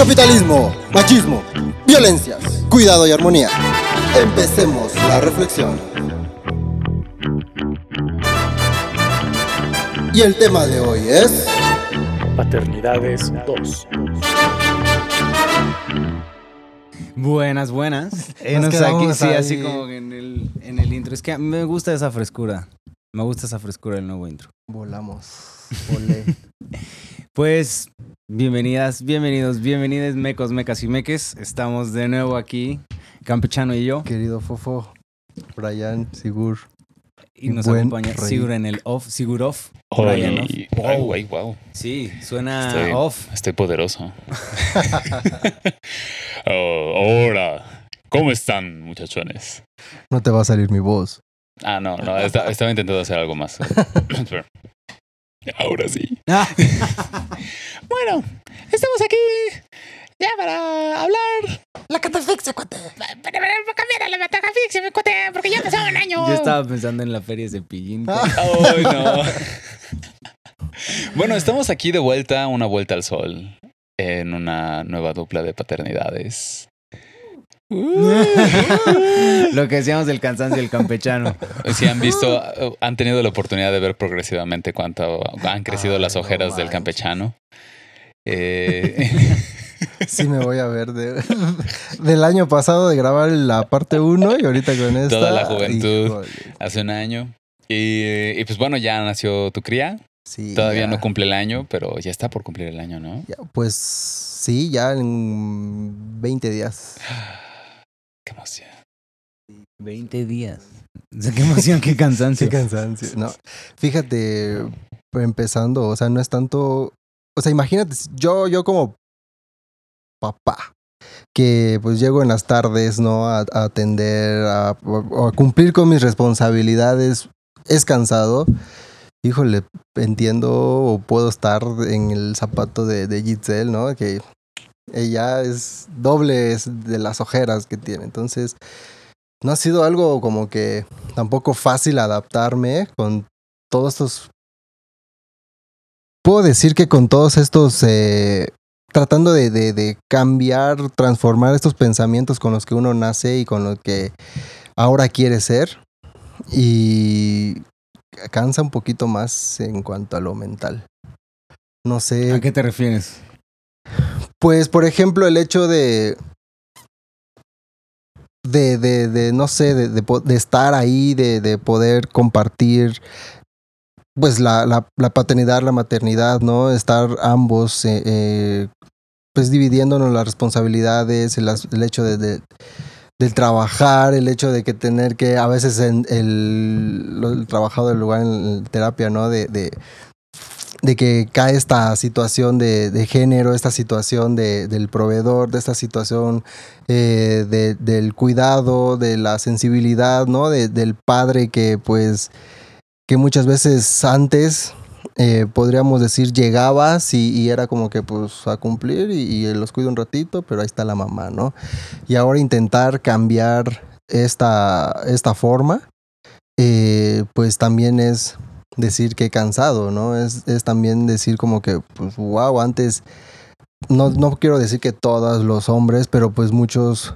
Capitalismo, machismo, violencias, cuidado y armonía. Empecemos la reflexión. Y el tema de hoy es... Paternidades 2. Buenas, buenas. Nos aquí, sí, así como en el, en el intro. Es que me gusta esa frescura. Me gusta esa frescura del nuevo intro. Volamos. Volé. Pues, bienvenidas, bienvenidos, bienvenidas, mecos, mecas y meques. Estamos de nuevo aquí, Campechano y yo. Querido Fofo, Brian, Sigur. Y nos Buen acompaña rey. Sigur en el off, Sigur off. Brian off. Ay, güey, wow. Sí, suena Estoy, off. estoy poderoso. Oh, Ahora, ¿cómo están, muchachones? No te va a salir mi voz. Ah, no, no, esta- estaba intentando hacer algo más. Ahora sí. Ah, Bueno, estamos aquí ya para hablar. La catafixia, cuate. Para, para cambiar a la metafixia, mi cuate, porque ya pasó un año. Yo estaba pensando en la feria de Cepillín. Ay, no. bueno, estamos aquí de vuelta, una vuelta al sol, en una nueva dupla de paternidades. Lo que decíamos del cansancio del campechano. Si han visto, han tenido la oportunidad de ver progresivamente cuánto han crecido Ay, las no ojeras del campechano. Eh, Sí me voy a ver de- del año pasado de grabar la parte 1 y ahorita con esta. Toda la juventud. híjole. hace un año. Y, y pues bueno, ya nació tu cría. Sí, Todavía ya. no cumple el año, pero ya está por cumplir el año, ¿no? Ya, pues sí, ya en 20 días. Qué emoción. 20 días. O sea, qué emoción, qué cansancio. Qué cansancio. No, fíjate, empezando, o sea, no es tanto, o sea, imagínate, yo, yo como papá, que pues llego en las tardes, ¿no? A, a atender, a, cumplir con mis responsabilidades, es cansado. Híjole, entiendo o puedo estar en el zapato de, de Giselle, ¿no? Que ella es doble de las ojeras que tiene. Entonces, no ha sido algo como que tampoco fácil adaptarme con todos estos... Puedo decir que con todos estos... eh, tratando de- de cambiar, transformar estos pensamientos con los que uno nace y con los que ahora quiere ser. Y cansa un poquito más en cuanto a lo mental. No sé. ¿A qué te refieres? Pues, por ejemplo, el hecho de. De, de, de no sé, de, estar ahí, de, de poder compartir, pues, la, la, la paternidad, la maternidad, ¿no? Estar ambos, eh, eh, pues, dividiéndonos las responsabilidades, el, hecho de, de- del trabajar, el hecho de que tener que, a veces, en el, el trabajado del lugar en terapia, ¿no? De, de, de que cae esta situación de, de género, esta situación de, del proveedor, de esta situación eh, de- del cuidado, de la sensibilidad, ¿no? De- del padre que pues que muchas veces antes eh, podríamos decir llegabas y, y era como que pues a cumplir y, y los cuido un ratito, pero ahí está la mamá, ¿no? Y ahora intentar cambiar esta, esta forma, eh, pues también es decir que cansado, ¿no? Es, es también decir como que, pues, wow, antes, no, no quiero decir que todos los hombres, pero pues muchos,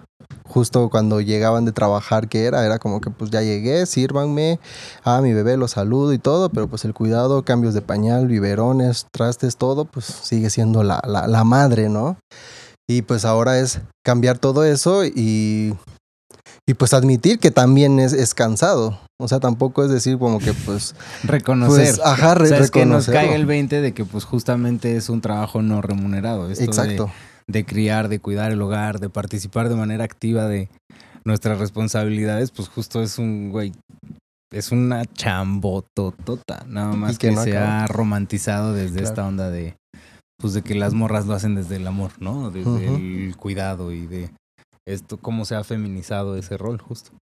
justo cuando llegaban de trabajar, que era? Era como que, pues ya llegué, sírvanme, a mi bebé lo saludo y todo, pero pues el cuidado, cambios de pañal, biberones, trastes, todo, pues sigue siendo la, la, la madre, ¿no? Y pues ahora es cambiar todo eso y, y pues admitir que también es, es cansado. O sea, tampoco es decir como que pues... Reconocer. Pues, ajá, re- o sea, es que nos caiga el 20 de que pues justamente es un trabajo no remunerado. Esto Exacto. De, criar, de cuidar el hogar, de participar de manera activa de nuestras responsabilidades, pues justo es un, güey, es una chambototota. Nada más que que, no se ha romantizado desde Claro. esta onda de pues de que las morras lo hacen desde el amor, ¿no? Desde el cuidado y de esto, cómo se ha feminizado ese rol, justo.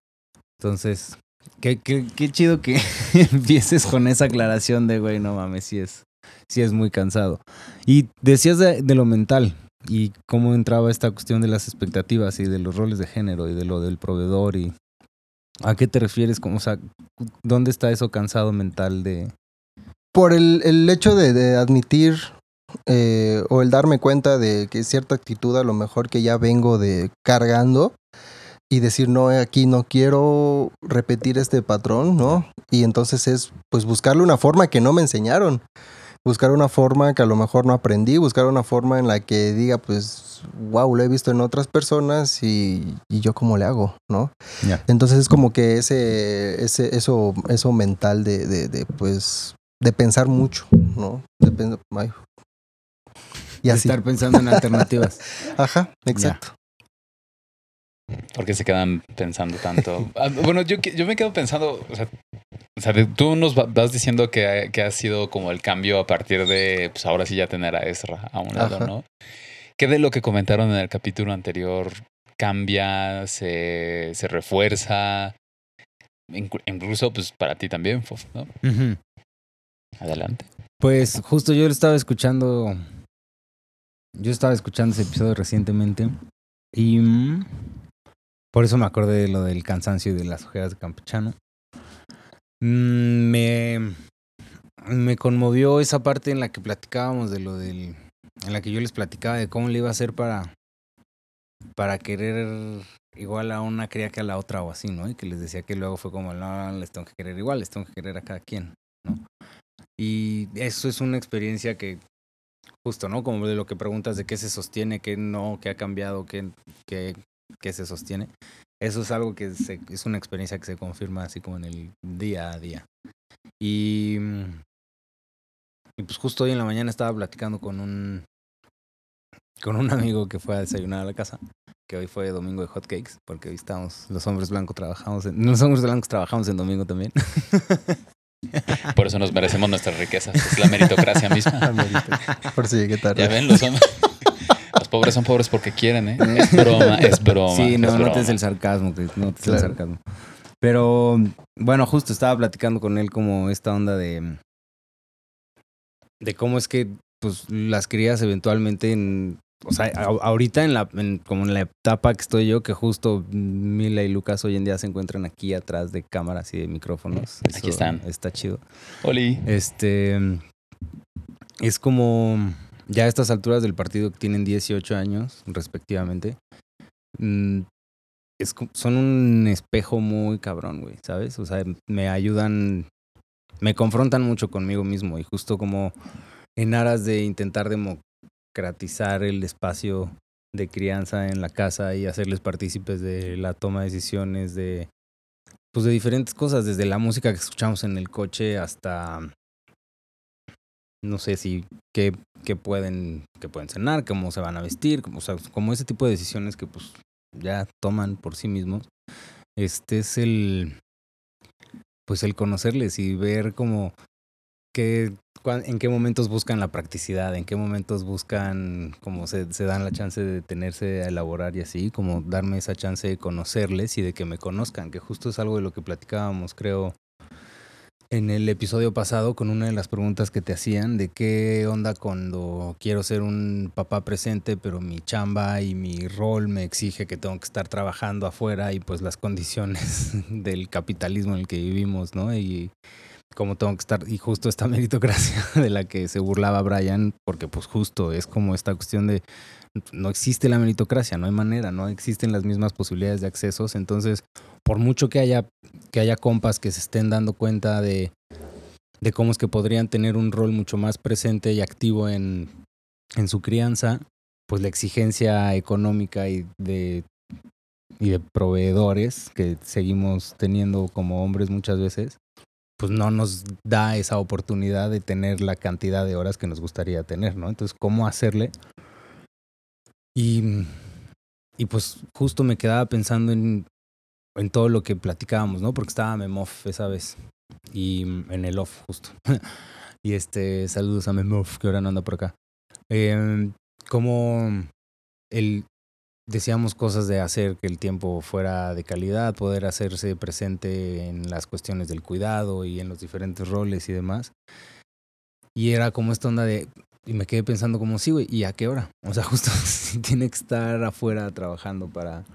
Entonces, qué, qué, qué chido que empieces con esa aclaración de, güey, no mames, sí es, sí es muy cansado. Y decías de, lo mental y cómo entraba esta cuestión de las expectativas y de los roles de género y de lo del proveedor y a qué te refieres, o sea, ¿dónde está eso cansado mental de... Por el, el hecho de, de admitir eh, o el darme cuenta de que cierta actitud a lo mejor que ya vengo de cargando y decir, no, eh, aquí no quiero repetir este patrón, ¿no? Y entonces es pues buscarle una forma que no me enseñaron. Buscar una forma que a lo mejor no aprendí, buscar una forma en la que diga, pues, wow, lo he visto en otras personas y, y yo cómo le hago, ¿no? Entonces es como que ese, ese, eso, eso mental de, de, de, pues, de pensar mucho, ¿no? De ay. Y así. estar pensando en alternativas? Ajá, exacto. ¿Por qué se quedan pensando tanto? Ah, bueno, yo, yo me quedo pensando, o sea, o sea, de- tú nos va- vas diciendo que, que ha sido como el cambio a partir de, pues ahora sí ya tener a Ezra a un lado, Ajá. ¿no? ¿Qué de lo que comentaron en el capítulo anterior cambia, se, se refuerza? Inclu- Incluso, pues para ti también, Fof, ¿no? Adelante. Pues justo yo lo estaba escuchando. Yo estaba escuchando ese episodio recientemente. Y mm, por eso me acordé de lo del cansancio y de las ojeras de campechano. Mm, me, me conmovió esa parte en la que platicábamos de lo del. En la que yo les platicaba de cómo le iba a hacer para. Para querer igual a una cría que a la otra o así, ¿no? Y que les decía que luego fue como, no, les tengo que querer igual, les tengo que querer a cada quien, ¿no? Y eso es una experiencia que, justo, ¿no? Como de lo que preguntas de qué se sostiene, qué no, qué ha cambiado, qué, qué, qué se sostiene. Eso es algo que se- es una experiencia que se confirma así como en el día a día. Y, mm, y pues justo hoy en la mañana estaba platicando con un, con un amigo que fue a desayunar a la casa, que hoy fue domingo de hot cakes, porque hoy estamos, los hombres blancos trabajamos, en, los hombres blancos trabajamos en domingo también. Por eso nos merecemos nuestras riquezas. Es la meritocracia misma. Por si llegué tarde. Ya ven, los, hombres- pobres son pobres porque quieren, ¿eh? Es broma, es broma. Sí, no, es no broma. te es el sarcasmo, Chris, no te es el Claro. sarcasmo. Pero bueno, justo estaba platicando con él como esta onda de de cómo es que pues las crías eventualmente en o sea, ahorita en la en- como en la etapa que estoy yo que justo Mila y Lucas hoy en día se encuentran aquí atrás de cámaras y de micrófonos. Aquí Eso están. Está chido. Oli. Este es como ya a estas alturas del partido que tienen 18 años respectivamente. mm, son un espejo muy cabrón, güey, ¿sabes? O sea, me ayudan, me confrontan mucho conmigo mismo y justo como en aras de intentar democratizar el espacio de crianza en la casa y hacerles partícipes de la toma de decisiones de pues de diferentes cosas, desde la música que escuchamos en el coche hasta no sé si qué, qué pueden qué pueden cenar, cómo se van a vestir, como, o sea, como ese tipo de decisiones que pues ya toman por sí mismos. Este es el pues el conocerles y ver como que en qué momentos buscan la practicidad, en qué momentos buscan como se, se dan la chance de detenerse a elaborar y así, como darme esa chance de conocerles y de que me conozcan, que justo es algo de lo que platicábamos, creo, en el episodio pasado con una de las preguntas que te hacían de qué onda cuando quiero ser un papá presente, pero mi chamba y mi rol me exige que tengo que estar trabajando afuera y pues las condiciones del capitalismo en el que vivimos, ¿no? Y como tengo que estar, y justo esta meritocracia de la que se burlaba Brian, porque pues justo es como esta cuestión de no existe la meritocracia, no hay manera, no existen las mismas posibilidades de accesos, entonces por mucho que haya que haya compas que se estén dando cuenta de, de cómo es que podrían tener un rol mucho más presente y activo en, en su crianza, pues la exigencia económica y de, y de proveedores que seguimos teniendo como hombres muchas veces, pues no nos da esa oportunidad de tener la cantidad de horas que nos gustaría tener, ¿no? Entonces, ¿cómo hacerle? Y, y pues justo me quedaba pensando en, en todo lo que platicábamos, ¿no? Porque estaba Memoff esa vez. Y mm, en el off, justo. y este, saludos a Memoff, que ahora no anda por acá. Eh, como el decíamos cosas de hacer que el tiempo fuera de calidad, poder hacerse presente en las cuestiones del cuidado y en los diferentes roles y demás. Y era como esta onda de, y me quedé pensando como, sí, güey, ¿y a qué hora? O sea, justo tiene que estar afuera trabajando para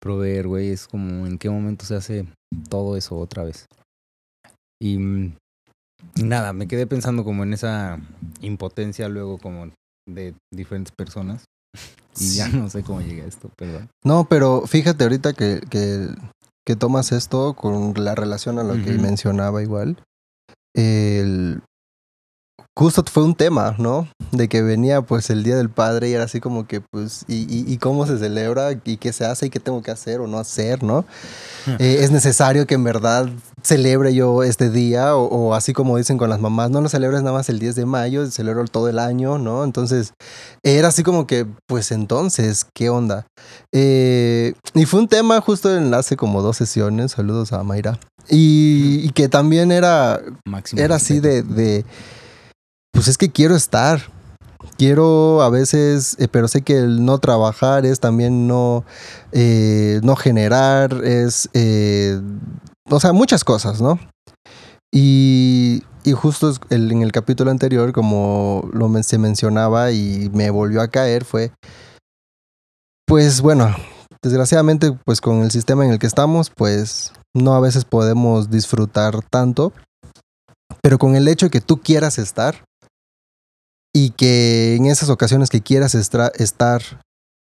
proveer, güey, es como en qué momento se hace todo eso otra vez. Y mm, nada, me quedé pensando como en esa impotencia luego como de diferentes personas. Y ya no sé cómo llegué a esto, perdón. No, pero fíjate ahorita que, que, que tomas esto con la relación a lo que Ujú. mencionaba igual. El, justo fue un tema, ¿no? De que venía pues el Día del Padre y era así como que pues, ¿y, y, y cómo se celebra? ¿Y qué se hace? ¿Y qué tengo que hacer o no hacer? ¿No? Eh, es necesario que en verdad celebre yo este día o, o así como dicen con las mamás, no lo celebres nada más el 10 de mayo, celebro todo el año, ¿no? Entonces era así como que, pues entonces, ¿qué onda? Eh, y fue un tema justo en hace como dos sesiones, saludos a Mayra, y, y que también era, Máximo. era así de, de, pues es que quiero estar. Quiero a veces, eh, pero sé que el no trabajar es también no, eh, no generar, es, eh, o sea, muchas cosas, ¿no? Y, y justo en el capítulo anterior, como lo se mencionaba y me volvió a caer, fue, pues bueno, desgraciadamente, pues con el sistema en el que estamos, pues no a veces podemos disfrutar tanto, pero con el hecho de que tú quieras estar y que en esas ocasiones que quieras estar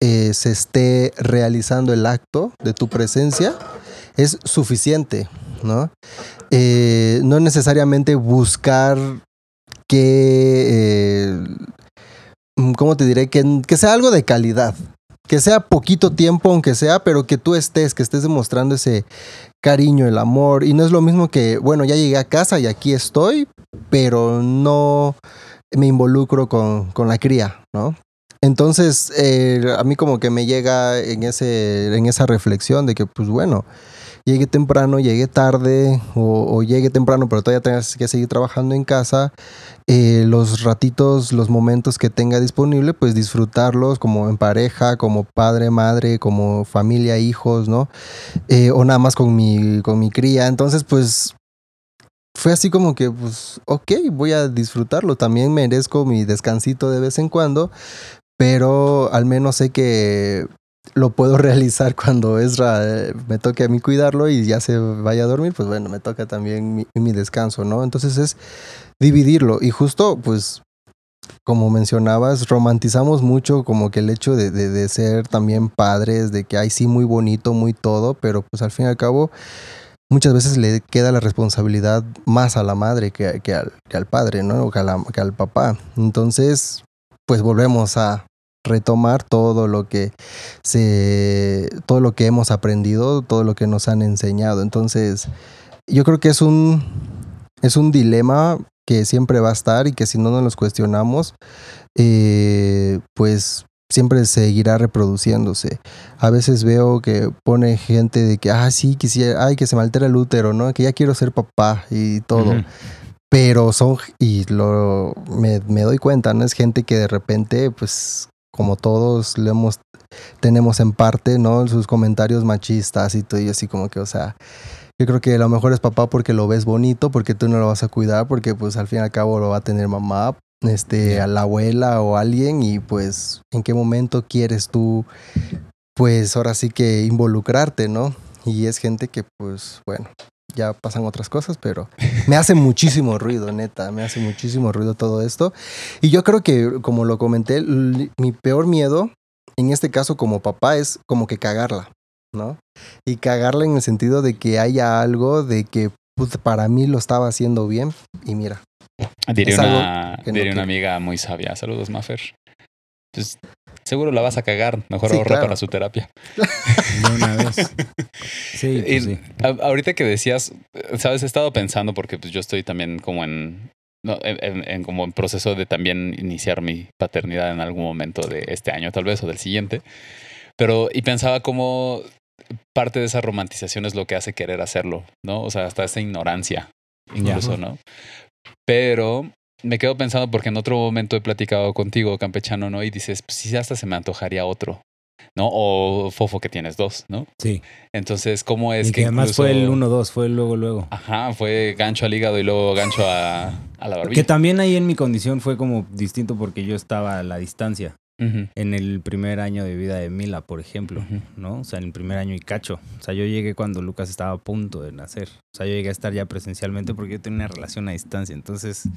eh, se esté realizando el acto de tu presencia, es suficiente, ¿no? Eh, no necesariamente buscar que, eh, mm, ¿cómo te diré? Que, que sea algo de calidad, que sea poquito tiempo, aunque sea, pero que tú estés, que estés demostrando ese cariño, el amor. Y no es lo mismo que, bueno, ya llegué a casa y aquí estoy, pero no me involucro con, con la cría, ¿no? Entonces, eh, a mí como que me llega en, ese, en esa reflexión de que, pues bueno, llegue temprano, llegue tarde o, o llegue temprano, pero todavía tengas que seguir trabajando en casa, eh, los ratitos, los momentos que tenga disponible, pues disfrutarlos como en pareja, como padre, madre, como familia, hijos, ¿no? Eh, o nada más con mi, con mi cría. Entonces, pues fue así como que, pues, ok, voy a disfrutarlo. También merezco mi descansito de vez en cuando, pero al menos sé que lo puedo realizar cuando Ezra eh, me toque a mí cuidarlo y ya se vaya a dormir, pues bueno, me toca también mi, descanso, ¿no? Entonces es dividirlo y justo, pues, como mencionabas, romantizamos mucho como que el hecho de, de, de ser también padres, de que, ay, sí, muy bonito, muy todo, pero pues al fin y al cabo muchas veces le queda la responsabilidad más a la madre que, que, al, que al, padre, ¿no? O que, la, que, al papá. Entonces, pues volvemos a retomar todo lo que se todo lo que hemos aprendido, todo lo que nos han enseñado. Entonces, yo creo que es un es un dilema que siempre va a estar y que si no nos los cuestionamos, eh, pues siempre seguirá reproduciéndose. A veces veo que pone gente de que, ah, sí, quisiera, ay, que se me altera el útero, ¿no? Que ya quiero ser papá y todo. Uh -huh. Pero son, y lo, me, me, doy cuenta, ¿no? Es gente que de repente, pues, como todos lo hemos, tenemos en parte, ¿no? Sus comentarios machistas y todo, y así como que, o sea, yo creo que a lo mejor es papá porque lo ves bonito, porque tú no lo vas a cuidar, porque pues al fin y al cabo lo va a tener mamá, este, a la abuela o alguien y pues en qué momento quieres tú, pues ahora sí que involucrarte, ¿no? Y es gente que pues bueno, ya pasan otras cosas, pero me hace muchísimo ruido, neta, me hace muchísimo ruido todo esto. Y yo creo que, como lo comenté, mi peor miedo, en este caso como papá, es como que cagarla, ¿no? Y cagarla en el sentido de que haya algo de que pues, para mí lo estaba haciendo bien y mira, Diría, una, diría no una amiga muy sabia. Saludos, Maffer. Pues seguro la vas a cagar. Mejor sí, ahorra claro. para su terapia. De una vez. Sí, pues y, sí. A, ahorita que decías, sabes, he estado pensando porque pues yo estoy también como en, no, en, en, como en proceso de también iniciar mi paternidad en algún momento de este año tal vez o del siguiente. Pero y pensaba como parte de esa romantización es lo que hace querer hacerlo, ¿no? O sea, hasta esa ignorancia incluso, yeah. ¿no? Pero me quedo pensando porque en otro momento he platicado contigo, campechano, ¿no? Y dices, pues sí, hasta se me antojaría otro, ¿no? O fofo que tienes dos, ¿no? Sí. Entonces, ¿cómo es y que, además incluso- fue el 1-2, fue el luego, luego. Ajá, fue gancho al hígado y luego gancho a, a la Que barbilla. también ahí en mi condición fue como distinto porque yo estaba a la distancia. En el primer año de vida de Mila, por ejemplo. ¿no? O sea, en el primer año y cacho. O sea, yo llegué cuando Lucas estaba a punto de nacer. O sea, yo llegué a estar ya presencialmente porque yo tenía una relación a distancia. Entonces,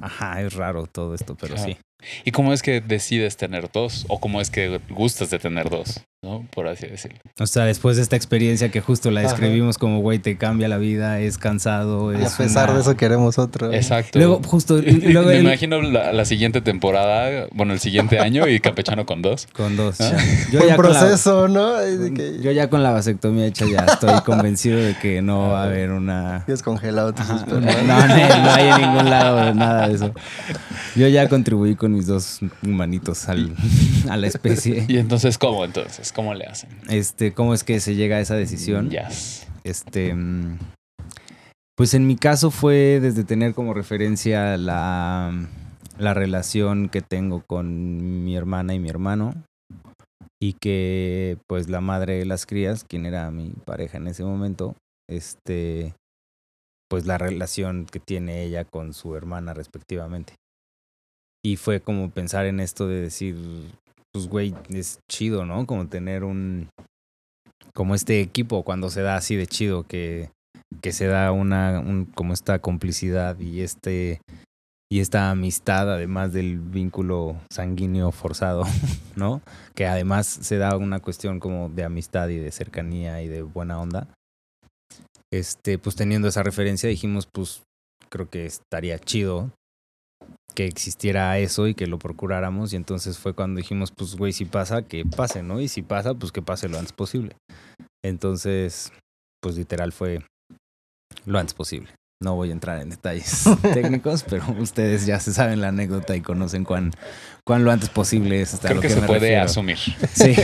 ajá, es raro todo esto, pero Claro. sí. ¿Y cómo es que decides tener dos? ¿O cómo es que gustas de tener dos? ¿No? Por así decirlo. O sea, después de esta experiencia que justo la Ajá. describimos como, güey, te cambia la vida, es cansado, Y es a pesar una- de eso queremos otro. Exacto. Luego, justo, luego Me imagino la, la siguiente temporada, bueno, el siguiente año y campechano con dos. con dos. ¿Ah? Yo Buen ya con la- proceso, ¿no? Que Yo ya con la vasectomía hecha ya estoy convencido de que no va a haber una... Congelado tus Ajá, espermas. no, no, no hay en ningún lado nada de eso. Yo ya contribuí con mis dos humanitos al- a la especie. Y entonces, ¿cómo entonces? ¿Cómo le hacen? Este, ¿cómo es que se llega a esa decisión? Yes. Este, mm, pues en mi caso fue desde tener como referencia la, la relación que tengo con mi hermana y mi hermano y que pues la madre de las crías, quien era mi pareja en ese momento, este, pues la relación que tiene ella con su hermana respectivamente. Y fue como pensar en esto de decir, pues güey, es chido, ¿no? Como tener un, como este equipo cuando se da así de chido que, que se da una un- como esta complicidad y este y esta amistad además del vínculo sanguíneo forzado, ¿no? Que además se da una cuestión como de amistad y de cercanía y de buena onda. Este, pues teniendo esa referencia dijimos, pues creo que estaría chido que existiera eso y que lo procuráramos y entonces fue cuando dijimos, pues güey, si pasa, que pase, ¿no? Y si pasa, pues que pase lo antes posible. Entonces, pues literal fue lo antes posible. No voy a entrar en detalles técnicos, pero ustedes ya se saben la anécdota y conocen cuán, cuán lo antes posible es hasta Creo lo que, que, se me puede refiero. asumir. Sí.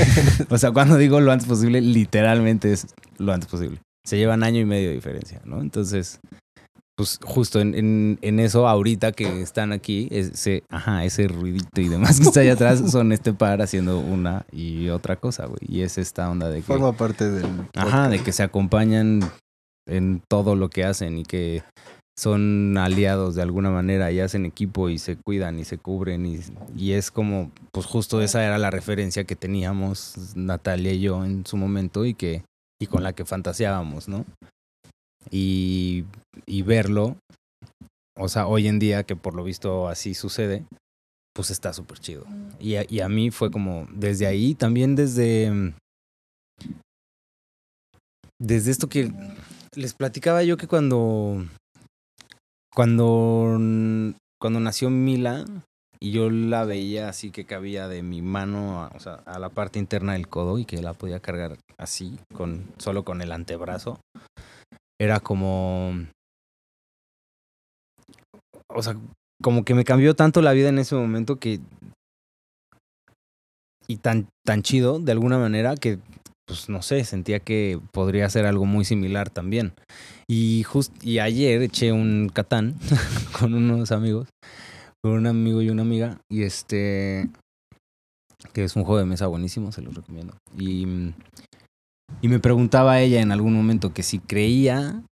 O sea, cuando digo lo antes posible, literalmente es lo antes posible. Se llevan año y medio de diferencia, ¿no? Entonces, pues justo en, en, en eso, ahorita que están aquí, ese, ajá, ese ruidito y demás que está allá atrás son este par haciendo una y otra cosa, güey. Y es esta onda de que. Forma parte del. Ajá, de que se acompañan en todo lo que hacen y que son aliados de alguna manera y hacen equipo y se cuidan y se cubren y, y es como, pues justo esa era la referencia que teníamos Natalia y yo en su momento y que y con la que fantaseábamos, ¿no? Y, y verlo, o sea, hoy en día que por lo visto así sucede, pues está súper chido. Y a, y a mí fue como, desde ahí, también desde, desde esto que les platicaba yo que cuando, cuando, cuando nació Mila y yo la veía así que cabía de mi mano, o sea, a la parte interna del codo y que la podía cargar así, con, solo con el antebrazo, era como, o sea, como que me cambió tanto la vida en ese momento que y tan tan chido de alguna manera que pues no sé, sentía que podría ser algo muy similar también. Y just, y ayer eché un catán con unos amigos, con un amigo y una amiga y este que es un juego de mesa buenísimo, se los recomiendo. Y y me preguntaba ella en algún momento que si creía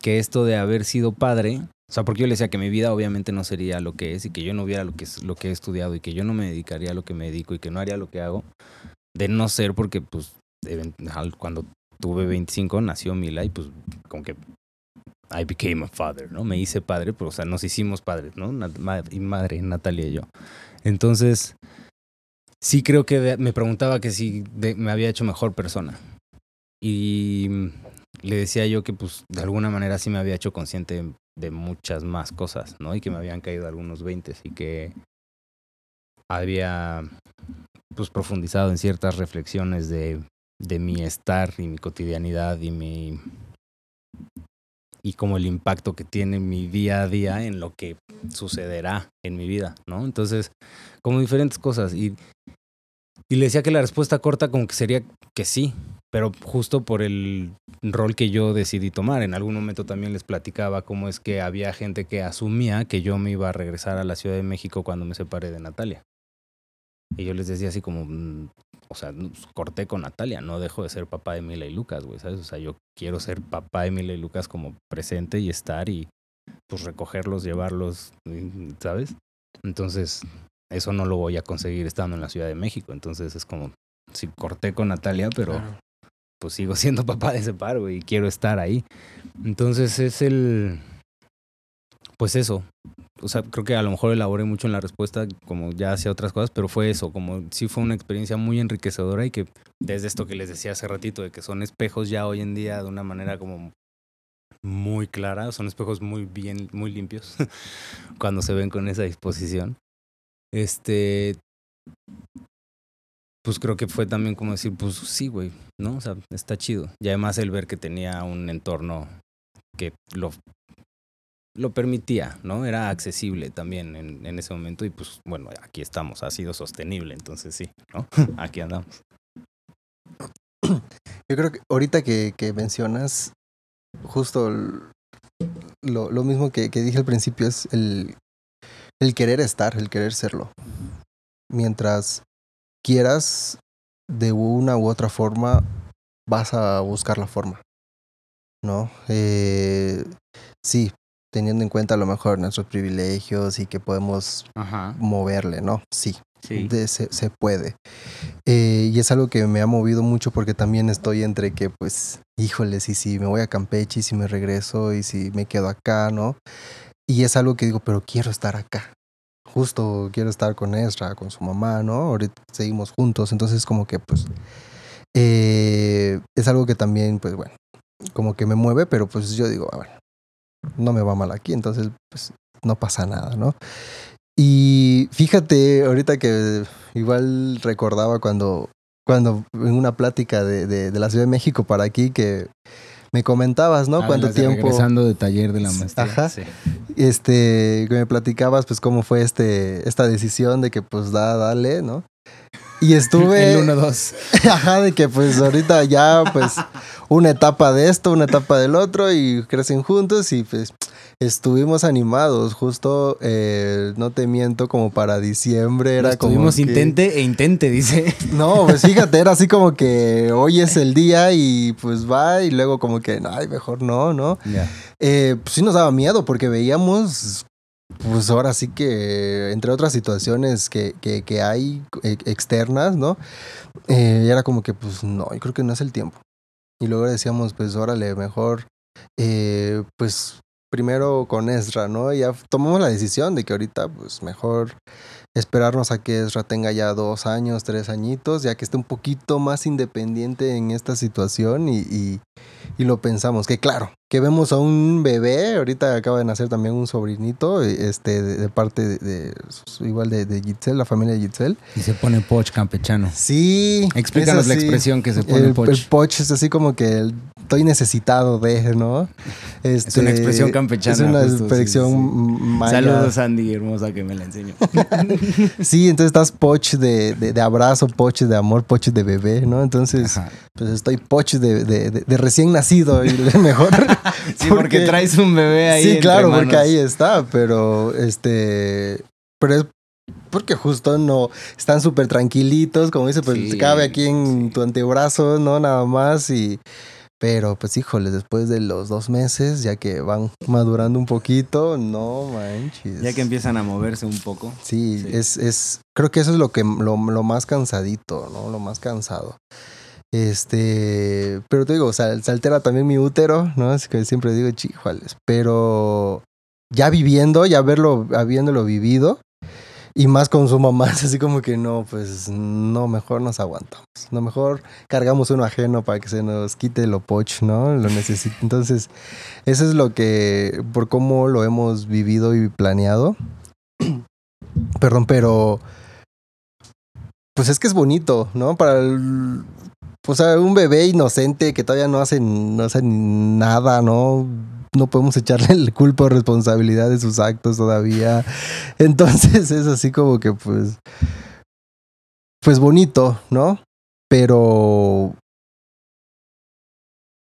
que esto de haber sido padre, o sea, porque yo le decía que mi vida obviamente no sería lo que es y que yo no hubiera lo que, lo que he estudiado y que yo no me dedicaría a lo que me dedico y que no haría lo que hago, de no ser porque pues cuando tuve 25 nació Mila y pues como que I became a father, ¿no? Me hice padre, pero o sea, nos hicimos padres, ¿no? Y madre, Natalia y yo. Entonces, sí creo que me preguntaba que si me había hecho mejor persona. Y mm, le decía yo que pues de alguna manera sí me había hecho consciente de muchas más cosas, ¿no? Y que me habían caído algunos 20 y que había pues profundizado en ciertas reflexiones de, de mi estar y mi cotidianidad y mi y como el impacto que tiene mi día a día en lo que sucederá en mi vida, ¿no? Entonces, como diferentes cosas y y le decía que la respuesta corta como que sería que sí, pero justo por el rol que yo decidí tomar. En algún momento también les platicaba cómo es que había gente que asumía que yo me iba a regresar a la Ciudad de México cuando me separé de Natalia. Y yo les decía así como, mm, o sea, pues, corté con Natalia, no dejo de ser papá de Mila y Lucas, güey, ¿sabes? O sea, yo quiero ser papá de Mila y Lucas como presente y estar y pues recogerlos, llevarlos, y- ¿sabes? Entonces, eso no lo voy a conseguir estando en la Ciudad de México. Entonces es como, sí, corté con Natalia, pero. Pues sigo siendo papá de ese par, güey, y quiero estar ahí. Entonces es el, pues eso. O sea, creo que a lo mejor elaboré mucho en la respuesta, como ya hacia otras cosas, pero fue eso, como sí fue una experiencia muy enriquecedora y que desde esto que les decía hace ratito, de que son espejos ya hoy en día de una manera como muy clara, son espejos muy bien, muy limpios cuando se ven con esa disposición. Este, pues creo que fue también como decir, pues sí, güey, ¿no? O sea, está chido. Y además el ver que tenía un entorno que lo, lo permitía, ¿no? Era accesible también en, en ese momento y pues bueno, aquí estamos, ha sido sostenible, entonces sí, ¿no? Aquí andamos. Yo creo que ahorita que, que mencionas justo lo, lo mismo que, que dije al principio es el, el querer estar, el querer serlo. Mientras quieras, de una u otra forma, vas a buscar la forma. ¿No? Eh, sí, teniendo en cuenta a lo mejor nuestros privilegios y que podemos Ajá, moverle, ¿no? Sí, sí. de- se, se puede. Eh, y es algo que me ha movido mucho porque también estoy entre que, pues, híjoles, y si me voy a Campeche, y si me regreso, y si me quedo acá, ¿no? Y es algo que digo, pero quiero estar acá. Justo quiero estar con Ezra, con su mamá, ¿no? Ahorita seguimos juntos, entonces como que, pues, eh, es algo que también, pues, bueno, como que me mueve, pero pues yo digo, a ver, no me va mal aquí, entonces, pues, no pasa nada, ¿no? Y fíjate, ahorita que igual recordaba cuando, cuando en una plática de, de, de la Ciudad de México para aquí que me comentabas, ¿no? Ah, ¿Cuánto tiempo? Regresando de taller de la maestría. Ajá. Sí. Este, que me platicabas, pues cómo fue este, esta decisión de que pues da, dale, ¿no? Y estuve. El 1-2. Ajá, de que pues ahorita ya pues una etapa de esto, una etapa del otro y crecen juntos y pues estuvimos animados, justo, eh, no te miento, como para diciembre era como... Estuvimos que- intente e intente, dice. No, pues fíjate, era así como que hoy es el día y pues va y luego como que, ay, mejor no, ¿no? Eh, pues sí nos daba miedo porque veíamos, pues ahora sí que, entre otras situaciones que, que, hay eh, externas, ¿no? Eh, era como que, pues no, yo creo que no es el tiempo. Y luego decíamos, pues órale, mejor, eh, pues primero con Ezra, ¿no? Y ya tomamos la decisión de que ahorita, pues mejor esperarnos a que Ezra tenga ya dos años, tres añitos, ya que esté un poquito más independiente en esta situación y, y, y lo pensamos, que claro, que vemos a un bebé, ahorita acaba de nacer también un sobrinito, este, de, de parte de, de- igual de, de Gitzel, la familia de Gitzel. Y se pone poch campechano. Sí. Explícanos la expresión que se pone El, poch. el poch es así como que el- estoy necesitado de, ¿no? Este, una expresión campechana, Es una justo, expresión sí. maya. Saludos, Andy, hermosa que me la enseñó. Sí, entonces estás poch de, de, de abrazo, poch de amor, poch de bebé, ¿no? Entonces, Ajá. pues estoy poch de, de, recién nacido y mejor. Sí, porque, traes un bebé ahí. Sí, entre claro, porque ahí está, pero este. Pero es porque justo no están súper tranquilitos, como dice, pues Sí, cabe aquí en sí. tu antebrazo, ¿no? Nada más y. Pero pues híjole, después de los dos meses, ya que van madurando un poquito, no manches. Ya que empiezan a moverse un poco. Sí, Sí. Es, es, creo que eso es lo que lo, lo más cansadito, ¿no? Lo más cansado. Este, pero te digo, sea, se altera también mi útero, ¿no? Así que siempre digo, chijuales, pero ya viviendo, ya verlo, habiéndolo vivido, y más con su mamá, es así como que no, pues no, mejor nos aguantamos, no, mejor cargamos uno ajeno para que se nos quite lo poch, ¿no? Lo necesito. Entonces, eso es lo que, por cómo lo hemos vivido y planeado. Perdón, pero. Pues es que es bonito, ¿no? Para el. O sea, un bebé inocente que todavía no hace, no hace nada, ¿no? No podemos echarle el culpa o responsabilidad de sus actos todavía. Entonces es así como que, pues. Pues bonito, ¿no? Pero.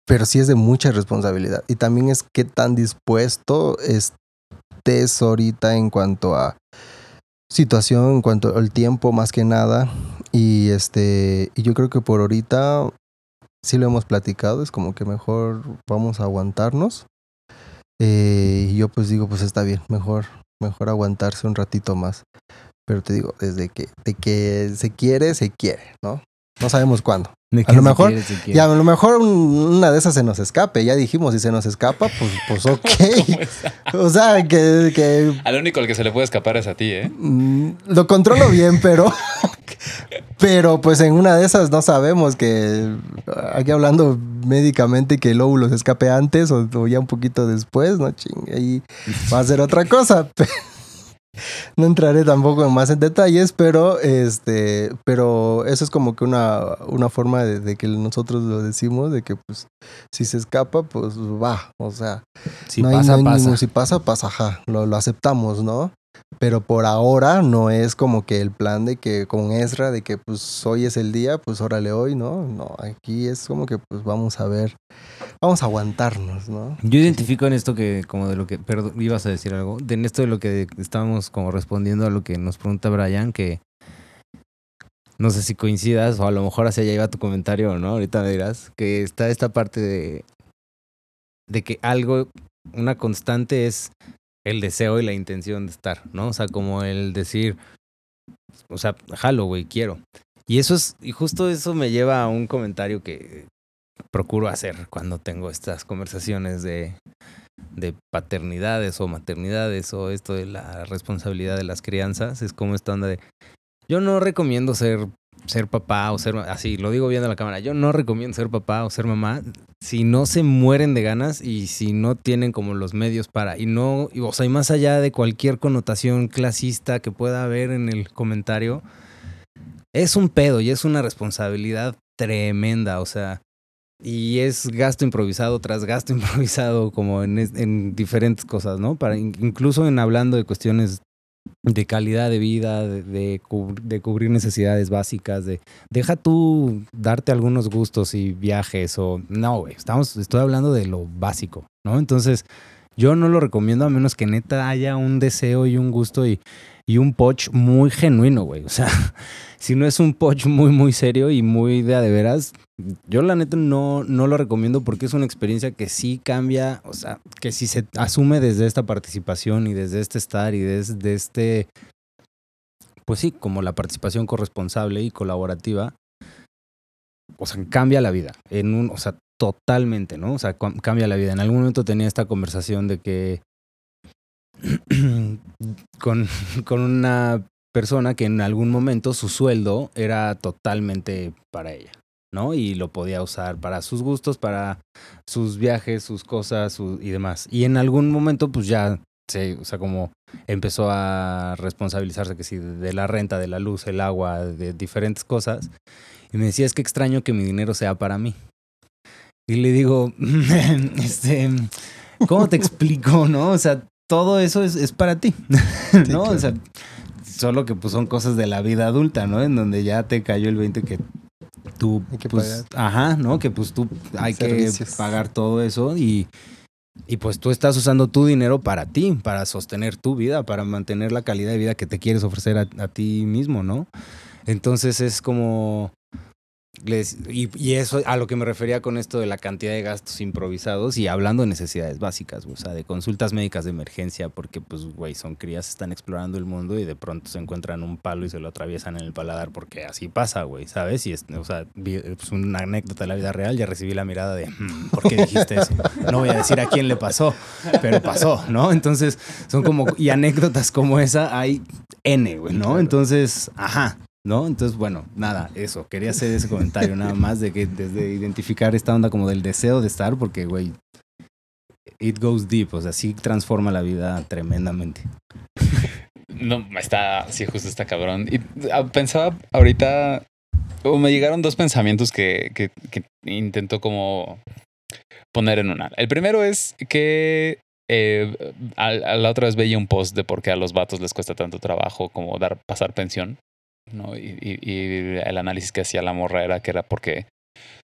pero sí es de mucha responsabilidad. Y también es qué tan dispuesto estés ahorita en cuanto a situación, en cuanto al tiempo más que nada. Y este, y yo creo que por ahorita sí lo hemos platicado, es como que mejor vamos a aguantarnos. Eh, y yo pues digo, pues está bien, mejor, mejor aguantarse un ratito más. Pero te digo, desde que, de que se quiere, se quiere, ¿no? No sabemos cuándo. A lo mejor, ya a lo mejor un- una de esas se nos escape. Ya dijimos, si se nos escapa, pues, pues ok. o sea, que, que Al único al que se le puede escapar es a ti, ¿eh? mm, lo controlo bien, pero, pero pues en una de esas no sabemos que, aquí hablando médicamente, que el óvulo se escape antes o, o ya un poquito después, no chingue, ahí va a ser otra cosa. No entraré tampoco más en detalles, pero este, pero eso es como que una, una forma de, de que nosotros lo decimos, de que pues si se escapa, pues va, o sea, Si no hay- pasa, no hay pasa. ningún- si pasa, pasa, ajá, lo, lo aceptamos, ¿no? Pero por ahora no es como que el plan de que con Ezra, de que pues hoy es el día, pues órale hoy, ¿no? No, aquí es como que pues vamos a ver, vamos a aguantarnos, ¿no? Yo identifico en esto que, como de lo que, perdón, ibas a decir algo, en esto de lo que estábamos como respondiendo a lo que nos pregunta Brian, que no sé si coincidas o a lo mejor hacia allá iba tu comentario, ¿no? Ahorita me dirás, que está esta parte de, de que algo, una constante es el deseo y la intención de estar, ¿no? O sea, como el decir, o sea, jalo, güey, quiero. Y eso es, y justo eso me lleva a un comentario que procuro hacer cuando tengo estas conversaciones de, de paternidades o maternidades o esto de la responsabilidad de las crianzas. Es como esta onda de, yo no recomiendo ser, ser papá o ser, así, lo digo viendo la cámara, yo no recomiendo ser papá o ser mamá si no se mueren de ganas y si no tienen como los medios para, y no, y, o sea, y más allá de cualquier connotación clasista que pueda haber en el comentario, es un pedo y es una responsabilidad tremenda, o sea, y es gasto improvisado tras gasto improvisado, como en, es- en diferentes cosas, ¿no? Para, in- incluso en hablando de cuestiones de calidad de vida, de, de, cub- de cubrir necesidades básicas, de deja tú darte algunos gustos y viajes o no, güey, estamos, estoy hablando de lo básico, ¿no? Entonces, yo no lo recomiendo a menos que neta haya un deseo y un gusto y, y un poch muy genuino, güey. O sea, si no es un poch muy, muy serio y muy de a de veras, yo la neta no, no lo recomiendo porque es una experiencia que sí cambia, o sea, que si se asume desde esta participación y desde este estar y desde este, pues sí, como la participación corresponsable y colaborativa, o sea, cambia la vida, en un, o sea, totalmente, ¿no? O sea, cam- cambia la vida. En algún momento tenía esta conversación de que con, con una persona que en algún momento su sueldo era totalmente para ella, ¿no? Y lo podía usar para sus gustos, para sus viajes, sus cosas su- y demás. Y en algún momento, pues ya, se, o sea, como empezó a responsabilizarse que sí, de la renta, de la luz, el agua, de diferentes cosas. Y me decía, es que extraño que mi dinero sea para mí. Y le digo, este, ¿cómo te explico, no? O sea, todo eso es, es para ti, ¿no? O sea, solo que pues son cosas de la vida adulta, ¿no? En donde ya te cayó el 20 que tú, Hay que pues, ajá, ¿no? Que pues tú hay Servicios. que pagar todo eso y, y pues tú estás usando tu dinero para ti, para sostener tu vida, para mantener la calidad de vida que te quieres ofrecer a, a ti mismo, ¿no? Entonces es como... les- y, y eso a lo que me refería con esto de la cantidad de gastos improvisados y hablando de necesidades básicas, o sea, de consultas médicas de emergencia, porque pues, güey, son crías, están explorando el mundo y de pronto se encuentran un palo y se lo atraviesan en el paladar porque así pasa, güey, ¿sabes? Y es, o sea, pues una anécdota de la vida real, ya recibí la mirada de, "Mm, ¿por qué dijiste eso? No voy a decir a quién le pasó, pero pasó, ¿no? Entonces, son como, y anécdotas como esa hay N, güey, ¿no? Entonces, ajá. ¿No? Entonces, bueno, nada, eso. Quería hacer ese comentario nada más de que desde identificar esta onda como del deseo de estar, porque, güey, it goes deep, o sea, sí transforma la vida tremendamente. No, está, sí, justo está cabrón. Y ah, pensaba ahorita, o me llegaron dos pensamientos que, que, intento como poner en una. El primero es que eh, a la otra vez veía un post de por qué a los vatos les cuesta tanto trabajo como dar, pasar pensión, ¿no? Y, y- y el análisis que hacía la morra era que era porque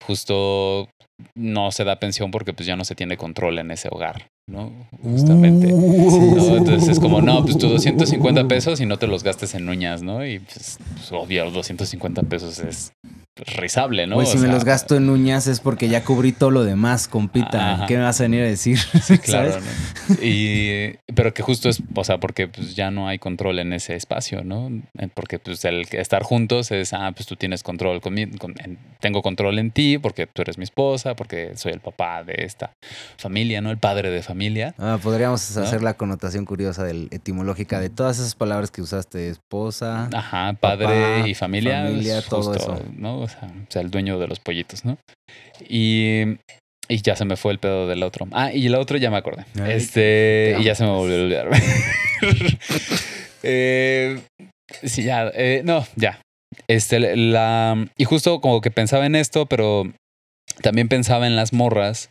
justo no se da pensión porque pues ya no se tiene control en ese hogar, ¿no? Justamente. Uh. ¿no? Entonces es como, no, pues tus 250 pesos y no te los gastes en uñas, ¿no? Y pues, pues, obvio, 250 pesos es risable, ¿no? Pues O si me sea, los gasto en uñas es porque ya cubrí todo lo demás, compita. Ajá. ¿Qué me vas a venir a decir? Claro, ¿Sabes? ¿no? Y, pero que justo es, o sea, porque pues ya no hay control en ese espacio, ¿no? Porque pues el estar juntos es, ah, pues tú tienes control conmigo, tengo control en ti porque tú eres mi esposa, porque soy el papá de esta familia, ¿no? El padre de familia. Ah, podríamos ¿No? hacer la connotación curiosa del etimológica de todas esas palabras que usaste, esposa. Ajá, padre Papá, y familia. familia, todo eso. ¿no? O sea, o sea, el dueño de los pollitos, ¿no? Y, y ya se me fue el pedo del otro. Ah, y el otro ya me acordé. Ay, este, te y ya se me volvió a olvidar. eh, sí, ya, eh, no, ya. Este, la, y justo como que pensaba en esto, pero también pensaba en las morras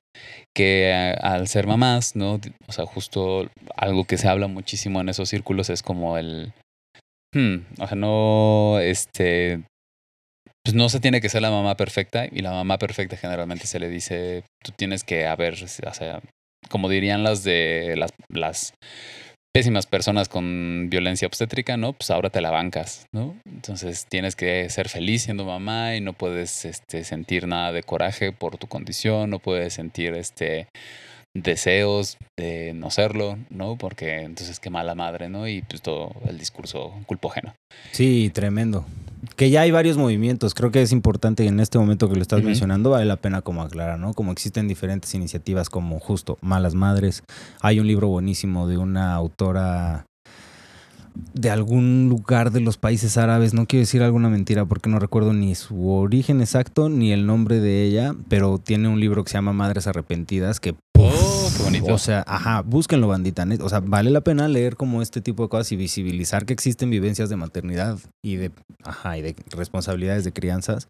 que eh, al ser mamás, ¿no? O sea, justo algo que se habla muchísimo en esos círculos es como el... hmm, o sea, no, este... Pues no se tiene que ser la mamá perfecta y la mamá perfecta generalmente se le dice, tú tienes que haber, o sea, como dirían las de las, las pésimas personas con violencia obstétrica, ¿no? Pues ahora te la bancas, ¿no? Entonces tienes que ser feliz siendo mamá y no puedes este, sentir nada de coraje por tu condición, no puedes sentir este deseos de no serlo, ¿no? Porque entonces qué mala madre, ¿no? Y pues todo el discurso culpógeno. Sí, tremendo. Que ya hay varios movimientos. Creo que es importante en este momento que lo estás mencionando vale la pena como aclarar, ¿no? Como existen diferentes iniciativas como justo Malas Madres. Hay un libro buenísimo de una autora de algún lugar de los países árabes. No quiero decir alguna mentira porque no recuerdo ni su origen exacto ni el nombre de ella, pero tiene un libro que se llama Madres Arrepentidas que Oh, qué bonito. o sea, ajá, búsquenlo, bandita. O sea, vale la pena leer como este tipo de cosas y visibilizar que existen vivencias de maternidad y de, ajá, y de responsabilidades de crianzas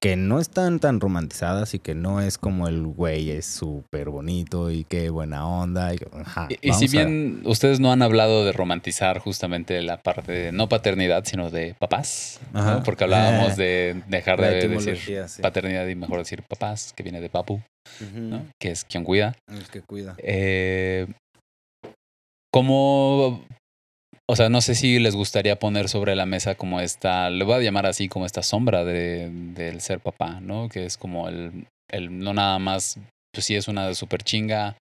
que no están tan romantizadas y que no es como el güey es súper bonito y qué buena onda. Y, ajá, Y, y si bien ustedes no han hablado de romantizar justamente la parte de no paternidad, sino de papás, porque hablábamos Eh, de dejar de decir sí. paternidad y mejor decir papás, que viene de papu, ¿no? que es quien cuida. El que cuida. Eh, ¿Cómo, o sea, no sé si les gustaría poner sobre la mesa como esta, le voy a llamar así, como esta sombra de, del ser papá, ¿no? Que es como el, el no nada más, pues sí es una super chinga,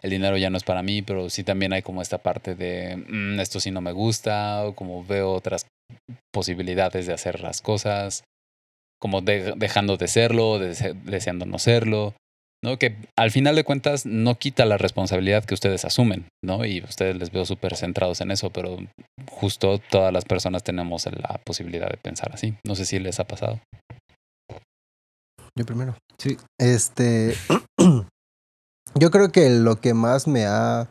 el dinero ya no es para mí, pero sí también hay como esta parte de, "Mm, esto sí no me gusta, o como veo otras posibilidades de hacer las cosas, como de- dejando de serlo, dese- deseando no serlo. ¿No? Que al final de cuentas no quita la responsabilidad que ustedes asumen, ¿no? Y ustedes les veo súper centrados en eso, pero justo todas las personas tenemos la posibilidad de pensar así. No sé si les ha pasado. Yo primero. Sí. Este. yo creo que lo que más me ha.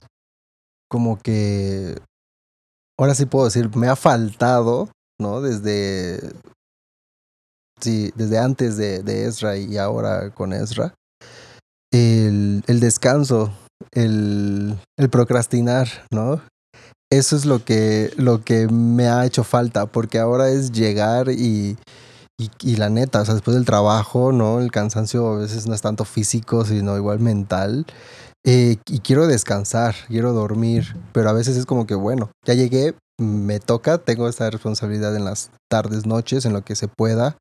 Como que. Ahora sí puedo decir, me ha faltado, ¿no? Desde. Sí, desde antes de, de Ezra y ahora con Ezra. El, el descanso, el, el procrastinar, ¿no? Eso es lo que, lo que me ha hecho falta, porque ahora es llegar y, y, la neta, o sea, después del trabajo, ¿no? El cansancio a veces no es tanto físico, sino igual mental. Eh, y quiero descansar, quiero dormir, pero a veces es como que, bueno, ya llegué, me toca, tengo esta responsabilidad en las tardes, noches, en lo que se pueda.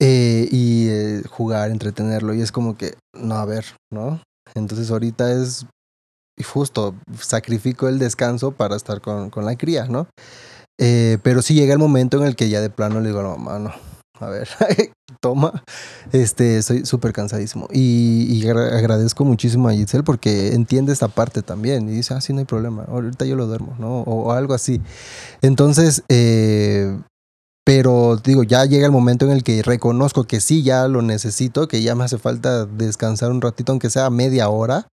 Eh, y eh, jugar, entretenerlo. Y es como que, no, a ver, ¿no? Entonces ahorita es justo, sacrifico el descanso para estar con, con la cría, ¿no? Eh, pero sí llega el momento en el que ya de plano le digo, no, mano, a ver, toma, este, soy súper cansadísimo. Y, y agra- agradezco muchísimo a Giselle porque entiende esta parte también y dice, ah, sí, no hay problema, ahorita yo lo duermo, ¿no? O, o algo así. Entonces, eh, pero digo, ya llega el momento en el que reconozco que sí, ya lo necesito, que ya me hace falta descansar un ratito, aunque sea media hora,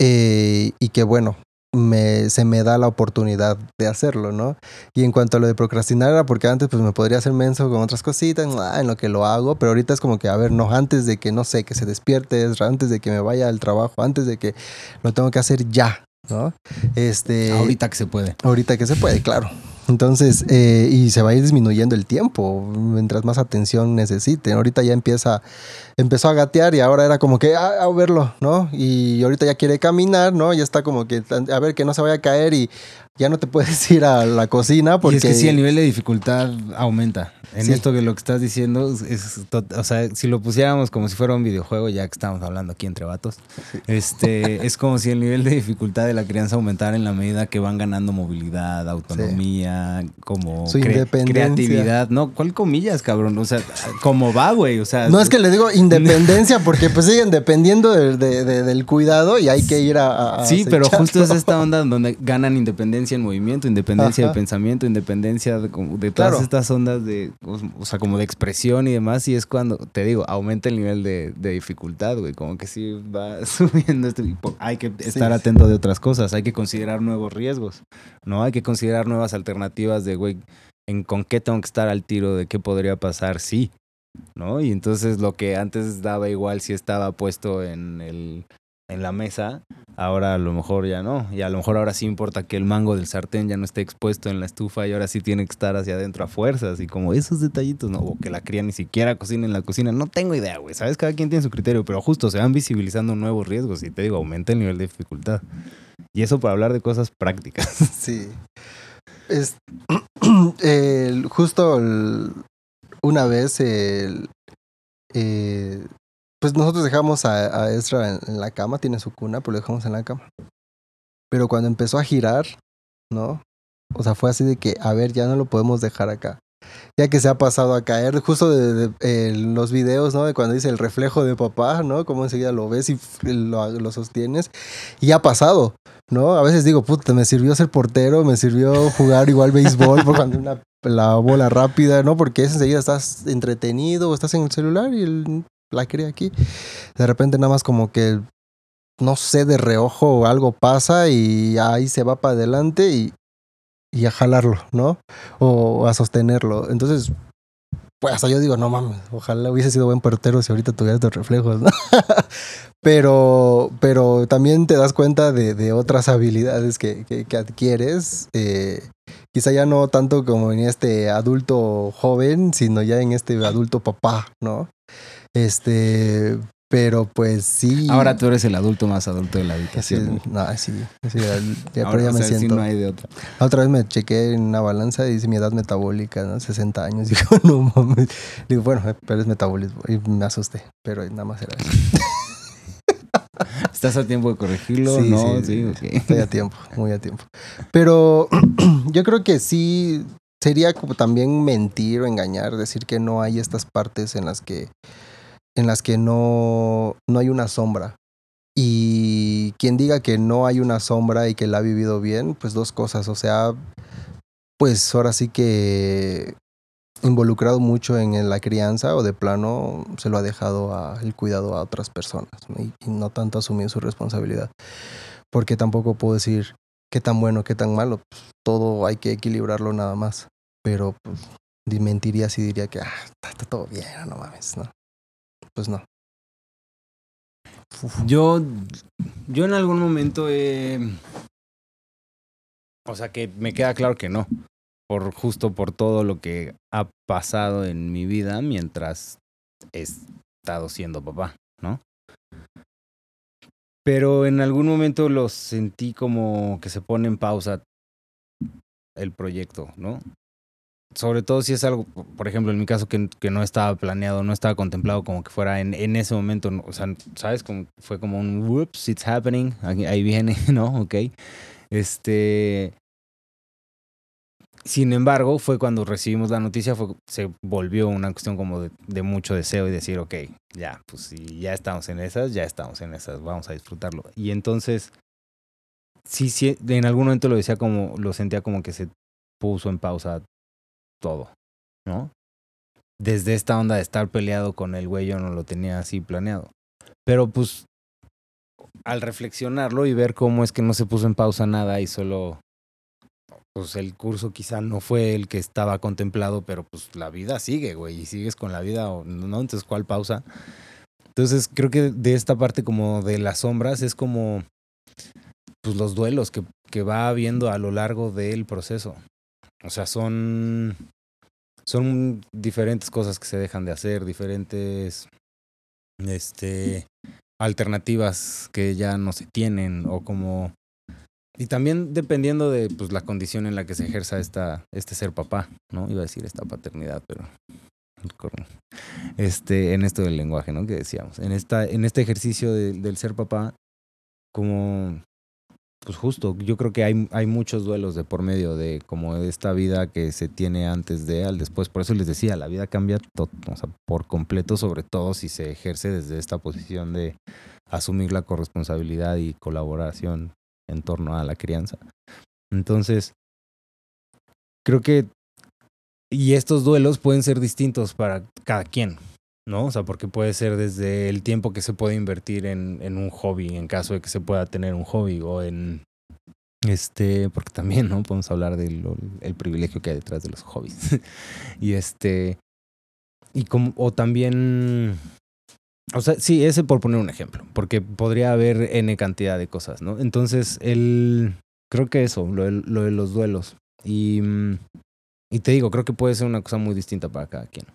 eh, y que bueno, me, se me da la oportunidad de hacerlo, ¿no? Y en cuanto a lo de procrastinar, era porque antes pues me podría hacer menso con otras cositas, ah, en lo que lo hago, pero ahorita es como que, a ver, no, antes de que, no sé, que se despierte, antes de que me vaya al trabajo, antes de que lo tengo que hacer ya, ¿no? Este, Ahorita que se puede. Ahorita que se puede, claro. Entonces, eh, y se va a ir disminuyendo el tiempo mientras más atención necesite. Ahorita ya empieza, empezó a gatear y ahora era como que ah, a verlo, ¿no? Y ahorita ya quiere caminar, ¿no? Ya está como que a ver que no se vaya a caer y ya no te puedes ir a la cocina porque Y es que sí, el nivel de dificultad aumenta. En Sí. esto que lo que estás diciendo, es, o sea, si lo pusiéramos como si fuera un videojuego, ya que estamos hablando aquí entre vatos, este, es como si el nivel de dificultad de la crianza aumentara en la medida que van ganando movilidad, autonomía, como Su cre- independencia. creatividad. No, ¿cuál comillas, cabrón? O sea, ¿cómo va, güey? O sea, No es que le digo independencia porque pues siguen dependiendo de- de- de- del cuidado y hay que ir a... Sí, pero justo es esta onda donde ganan independencia en movimiento, independencia Ajá. de pensamiento, independencia de, como de todas Claro. estas ondas de, o sea, como de expresión y demás. Y es cuando, te digo, aumenta el nivel de, de dificultad, güey. Como que sí va subiendo esto. Hay que estar sí. atento de otras cosas, hay que considerar nuevos riesgos, ¿no? Hay que considerar nuevas alternativas de, güey, en con qué tengo que estar al tiro, de qué podría pasar, sí. ¿No? Y entonces lo que antes daba igual si estaba puesto en el en la mesa, ahora a lo mejor ya no. Y a lo mejor ahora sí importa que el mango del sartén ya no esté expuesto en la estufa y ahora sí tiene que estar hacia adentro a fuerzas. Y como esos detallitos, ¿no? O que la cría ni siquiera cocina en la cocina. No tengo idea, güey. Sabes, cada quien tiene su criterio, pero justo se van visibilizando nuevos riesgos y te digo, aumenta el nivel de dificultad. Y eso para hablar de cosas prácticas. Sí. Es, justo una vez, el, eh, pues nosotros dejamos a, a en, la cama, tiene su cuna, pero lo dejamos en la cama. Pero cuando empezó a girar, ¿no? O sea, fue así de que, a ver, ya no lo podemos dejar acá. Ya que se ha pasado a caer, justo de, los videos, ¿no? De cuando dice el reflejo de papá, ¿no? Como enseguida lo ves y lo, sostienes. Y ha pasado, ¿no? A veces digo, puta, me sirvió ser portero, me sirvió jugar igual béisbol por cuando una la bola rápida, ¿no? Porque es enseguida estás entretenido estás en el celular y el- la aquí. De repente nada más como que, no sé, de reojo algo pasa y ahí se va para adelante y, y a jalarlo, ¿no? O a sostenerlo. Entonces, pues hasta yo digo, no mames, ojalá hubiese sido buen portero si ahorita tuviera estos reflejos, ¿no? pero, pero también te das cuenta de, otras habilidades que, que- que adquieres. eh, quizá ya no tanto como en este adulto joven, sino ya en este adulto papá, ¿no? Este, pero pues sí. Ahora tú eres el adulto más adulto de la Sí, habitación. no, sí, sí, ya, Ahora, pero ya me sea, sí siento. no hay de otra. Otra vez me chequé en una balanza y dice mi edad metabólica, ¿no? 60 años. Digo, no mames. Digo, bueno, eh, pero es metabolismo. Y me asusté, pero nada más era eso. ¿Estás a tiempo de corregirlo? Sí, no, sí, sí, sí. ok. Estoy a tiempo, muy a tiempo. Pero yo creo que sí sería como también mentir o engañar, decir que no hay estas partes en las que en las que no, no hay una sombra. Y quien diga que no hay una sombra y que la ha vivido bien, pues dos cosas. O sea, pues ahora sí que involucrado mucho en la crianza o de plano se lo ha dejado a, el cuidado a otras personas y, no tanto asumir su responsabilidad. Porque tampoco puedo decir qué tan bueno, qué tan malo. Pues, todo hay que equilibrarlo nada más. Pero pues, mentiría si diría que ah, está, está todo bien, no mames, ¿no? Pues no. Yo, yo en algún momento he... O sea, que me queda claro que no. Por justo por todo lo que ha pasado en mi vida mientras he estado siendo papá, ¿no? Pero en algún momento lo sentí como que se pone en pausa el proyecto, ¿no? Sobre todo si es algo, por ejemplo, en mi caso que, que no estaba planeado, no estaba contemplado como que fuera en, en ese momento, o sea, ¿sabes? Como fue como un whoops, it's happening, ahí ahí viene, ¿no? Ok. Este. Sin embargo, fue cuando recibimos la noticia, fue, se volvió una cuestión como de, de mucho deseo y decir, ok, ya, pues si ya estamos en esas, ya estamos en esas, vamos a disfrutarlo. Y entonces, sí, sí, en algún momento lo decía como, lo sentía como que se puso en pausa todo, ¿no? Desde esta onda de estar peleado con el güey, yo no lo tenía así planeado. Pero pues, al reflexionarlo y ver cómo es que no se puso en pausa nada y solo, pues el curso quizá no fue el que estaba contemplado, pero pues la vida sigue, güey, y sigues con la vida, ¿no? Entonces, ¿cuál pausa? Entonces, creo que de esta parte como de las sombras es como, pues los duelos que, que va habiendo a lo largo del proceso. O sea, son, son diferentes cosas que se dejan de hacer, diferentes este, alternativas que ya no se tienen o como... Y también dependiendo de pues, la condición en la que se ejerza esta, este ser papá, ¿no? Iba a decir esta paternidad, pero este, en esto del lenguaje, ¿no? Que decíamos. En, esta, en este ejercicio de- del ser papá, como, pues justo, yo creo que hay, hay muchos duelos de por medio de como de esta vida que se tiene antes de al después. Por eso les decía, la vida cambia to- o sea, por completo, sobre todo si se ejerce desde esta posición de asumir la corresponsabilidad y colaboración en torno a la crianza. Entonces, creo que y estos duelos pueden ser distintos para cada quien, ¿no? O sea, porque puede ser desde el tiempo que se puede invertir en, en un hobby, en caso de que se pueda tener un hobby, o en este, porque también, ¿no? Podemos hablar del el privilegio que hay detrás de los hobbies. y este, y como, o también, o sea, sí, ese por poner un ejemplo, porque podría haber N cantidad de cosas, ¿no? Entonces, el, creo que eso, lo de, lo de los duelos. Y, y te digo, creo que puede ser una cosa muy distinta para cada quien.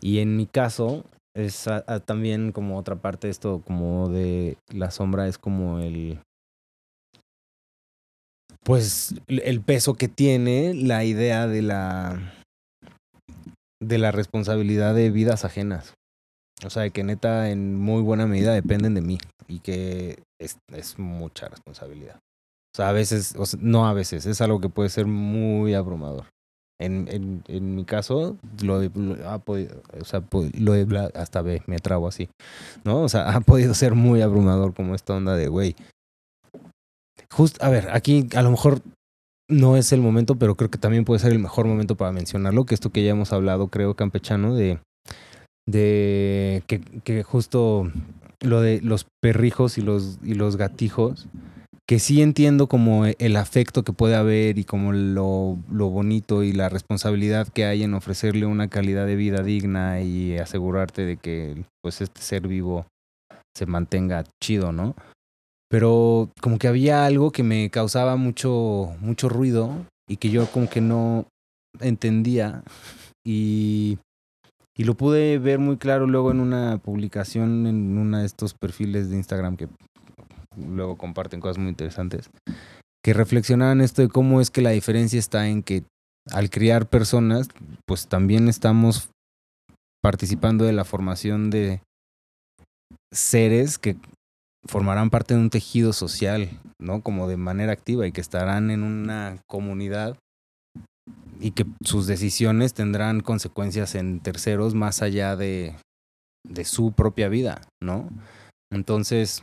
Y en mi caso, es también como otra parte de esto, como de la sombra, es como el. Pues el el peso que tiene la idea de la. de la responsabilidad de vidas ajenas. O sea, de que neta en muy buena medida dependen de mí. Y que es, es mucha responsabilidad. O sea, a veces, o sea, no a veces, es algo que puede ser muy abrumador. En, en, en mi caso, lo, lo ha podido, o sea, lo bla- hasta ve, me trabo así, ¿no? O sea, ha podido ser muy abrumador como esta onda de, güey. Just, a ver, aquí a lo mejor no es el momento, pero creo que también puede ser el mejor momento para mencionarlo, que esto que ya hemos hablado, creo, campechano, de, de que, que justo lo de los perrijos y los, y los gatijos, que sí entiendo como el afecto que puede haber y como lo, lo bonito y la responsabilidad que hay en ofrecerle una calidad de vida digna y asegurarte de que pues este ser vivo se mantenga chido, ¿no? Pero como que había algo que me causaba mucho, mucho ruido y que yo como que no entendía y, y lo pude ver muy claro luego en una publicación en uno de estos perfiles de Instagram que luego comparten cosas muy interesantes, que reflexionaban esto de cómo es que la diferencia está en que al criar personas, pues también estamos participando de la formación de seres que formarán parte de un tejido social, ¿no? Como de manera activa y que estarán en una comunidad y que sus decisiones tendrán consecuencias en terceros más allá de, de su propia vida, ¿no? Entonces,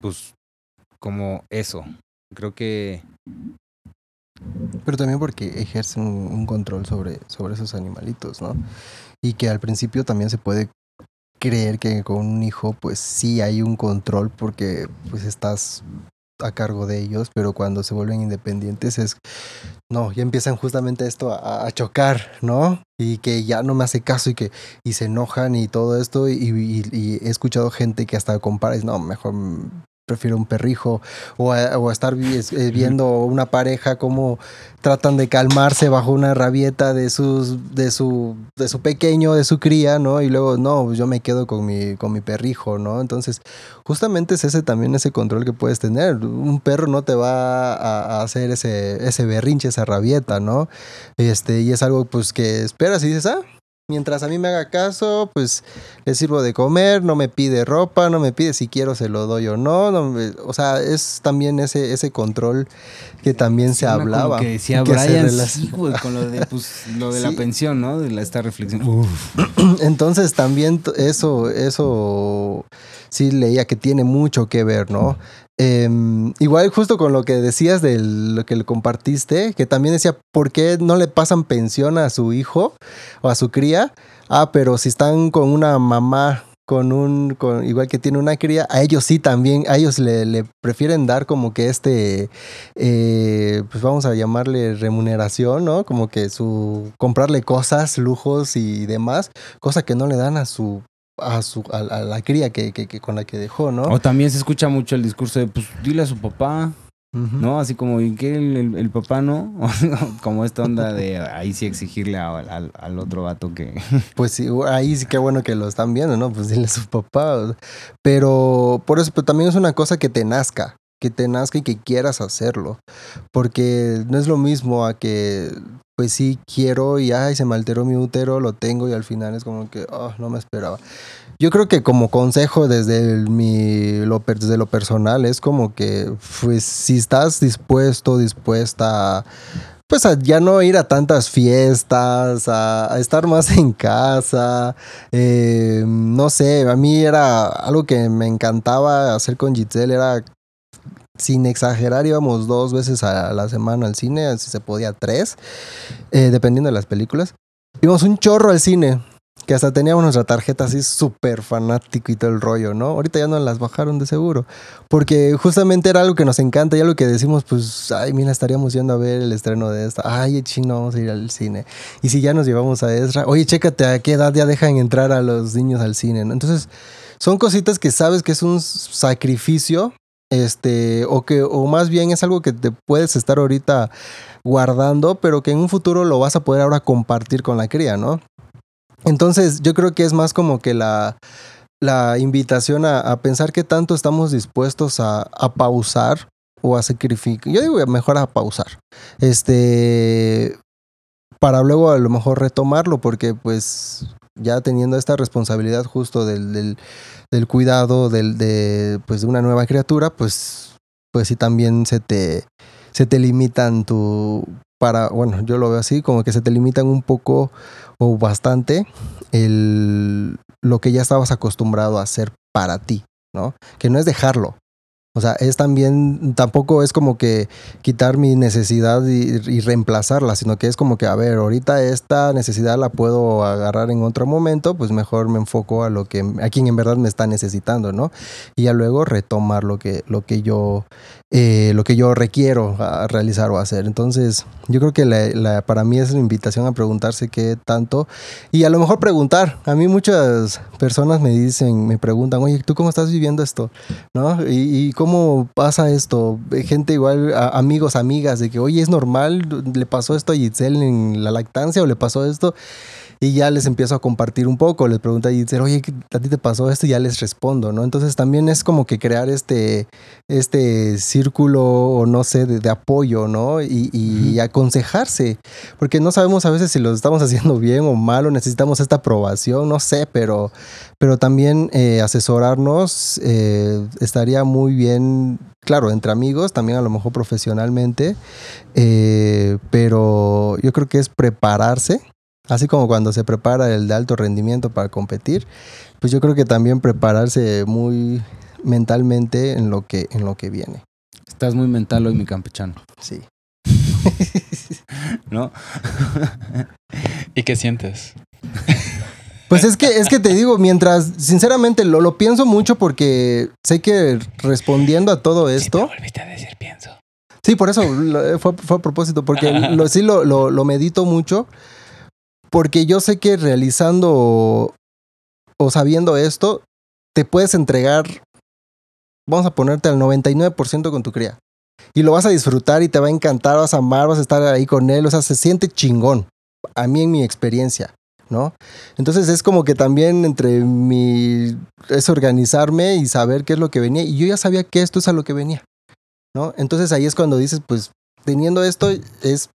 pues como eso. Creo que Pero también porque ejercen un, control sobre, sobre esos animalitos, ¿no? Y que al principio también se puede creer que con un hijo pues sí hay un control porque pues estás a cargo de ellos, pero cuando se vuelven independientes es, no, ya empiezan justamente esto a, a chocar, ¿no? Y que ya no me hace caso y que y se enojan y todo esto y, y- he escuchado gente que hasta compara, dice, no, mejor prefiero un perrijo o, a- o estar eh, viendo una pareja como tratan de calmarse bajo una rabieta de sus de su de su pequeño de su cría no y luego no pues yo me quedo con mi con mi perrijo no entonces justamente es ese también ese control que puedes tener. Un perro no te va a, a hacer ese ese berrinche esa rabieta no este y es algo pues que esperas y dices ah Mientras a mí me haga caso, pues le sirvo de comer, no me pide ropa, no me pide si quiero se lo doy o no. no me- o sea, es también ese, ese control que también se hablaba. que decía que Brian, relac- sí, güey, con lo de, pues, lo de la pensión, ¿no? De la, esta reflexión. Uf. Entonces también eso, eso sí leía que tiene mucho que ver, ¿no? Em, igual justo con lo que decías de lo que le compartiste, que también decía, ¿por qué no le pasan pensión a su hijo o a su cría? Ah, pero si están con una mamá, con un, igual que tiene una cría, a ellos sí también, a ellos le, le prefieren dar como que este, eh, pues vamos a llamarle remuneración, ¿no? Como que su, comprarle cosas, lujos y demás, cosa que no le dan a su a su a, a la cría que, que- que con la que dejó, ¿no? O también se escucha mucho el discurso de, pues, dile a su papá. ¿no? Así como, ¿y qué? ¿El, el- el papá no? como esta onda de ahí sí exigirle a- al, al otro vato que... Pues sí, ahí sí que bueno que lo están viendo, ¿no? Pues dile a su papá. Pero por eso pero también es una cosa que te nazca, que te nazca y que quieras hacerlo. Porque no es lo mismo a que, pues sí, quiero y, ay, se me alteró mi útero, lo tengo y al final es como que, oh, no me esperaba. Yo creo que como consejo desde mi, lo, desde lo personal es como que, pues si estás dispuesto, dispuesta pues a ya no ir a tantas fiestas, a, a estar más en casa. eh, no sé, a mí era algo que me encantaba hacer con Giselle, era sin exagerar, íbamos dos veces a la semana al cine, si se podía tres, eh, dependiendo de las películas. Íbamos un chorro al cine, que hasta teníamos nuestra tarjeta así súper fanático y todo el rollo, ¿no? Ahorita ya no las bajaron de seguro. Porque justamente era algo que nos encanta y algo que decimos, pues, ay, mira, estaríamos yendo a ver el estreno de esta. Ay, chino, vamos a ir al cine. Y si ya nos llevamos a Ezra, oye, chécate a qué edad ya dejan entrar a los niños al cine, ¿no? Entonces, son cositas que sabes que es un sacrificio, este, o que, o más bien es algo que te puedes estar ahorita guardando, pero que en un futuro lo vas a poder ahora compartir con la cría, ¿no? Entonces, yo creo que es más como que la, la invitación a, pensar qué tanto estamos dispuestos a, pausar o a sacrificar. Yo digo mejor a pausar. Este. Para luego a lo mejor retomarlo, porque pues ya teniendo esta responsabilidad justo del, del cuidado del, de, pues, de una nueva criatura, pues, pues sí también se te, se te limitan tu. Para, bueno, yo lo veo así, como que se te limitan un poco o bastante el, lo que ya estabas acostumbrado a hacer para ti, ¿no? Que no es dejarlo. O sea, es también, tampoco es como que quitar mi necesidad y, reemplazarla, sino que es como que, a ver, ahorita esta necesidad la puedo agarrar en otro momento, pues mejor me enfoco a lo que, a quien en verdad me está necesitando, ¿no? Y ya luego retomar lo que, lo que yo, eh, lo que yo requiero a realizar o hacer. Entonces, yo creo que la, la- para mí es una invitación a preguntarse qué tanto y a lo mejor preguntar. A mí muchas personas me dicen, me preguntan, oye, ¿tú cómo estás viviendo esto? ¿No? ¿Y, y cómo pasa esto? Gente igual, a- amigos, amigas, de que, oye, ¿es normal? ¿Le pasó esto a Giselle en la lactancia o le pasó esto? Y ya les empiezo a compartir un poco, les pregunto a Giselle, oye, ¿qué- ¿a ti te pasó esto? Y ya les respondo, ¿no? Entonces también es como que crear este, este círculo, o no sé, de, de apoyo, ¿no? Y, y aconsejarse, porque no sabemos a veces si lo estamos haciendo bien o mal, o necesitamos esta aprobación, no sé, pero, pero también eh, asesorarnos eh, estaría muy bien, claro, entre amigos, también a lo mejor profesionalmente, eh, pero yo creo que es prepararse, así como cuando se prepara el de alto rendimiento para competir, pues yo creo que también prepararse muy mentalmente en lo que, en lo que viene. Estás muy mental hoy, mi campechano, Sí. ¿no? ¿Y qué sientes? Pues es que, es que te digo, mientras, sinceramente, lo, lo pienso mucho porque sé que respondiendo a todo esto. Sí, te volviste a decir pienso. Sí, por eso lo- fue, fue a propósito, porque lo, sí lo, lo, lo medito mucho, porque yo sé que realizando o, sabiendo esto, te puedes entregar, vamos a ponerte al 99% con tu cría. Y lo vas a disfrutar y te va a encantar, vas a amar, vas a estar ahí con él, o sea, se siente chingón, a mí en mi experiencia, ¿no? Entonces es como que también entre mi, es organizarme y saber qué es lo que venía, y yo ya sabía que esto es a lo que venía. ¿no? Entonces ahí es cuando dices, pues teniendo esto es,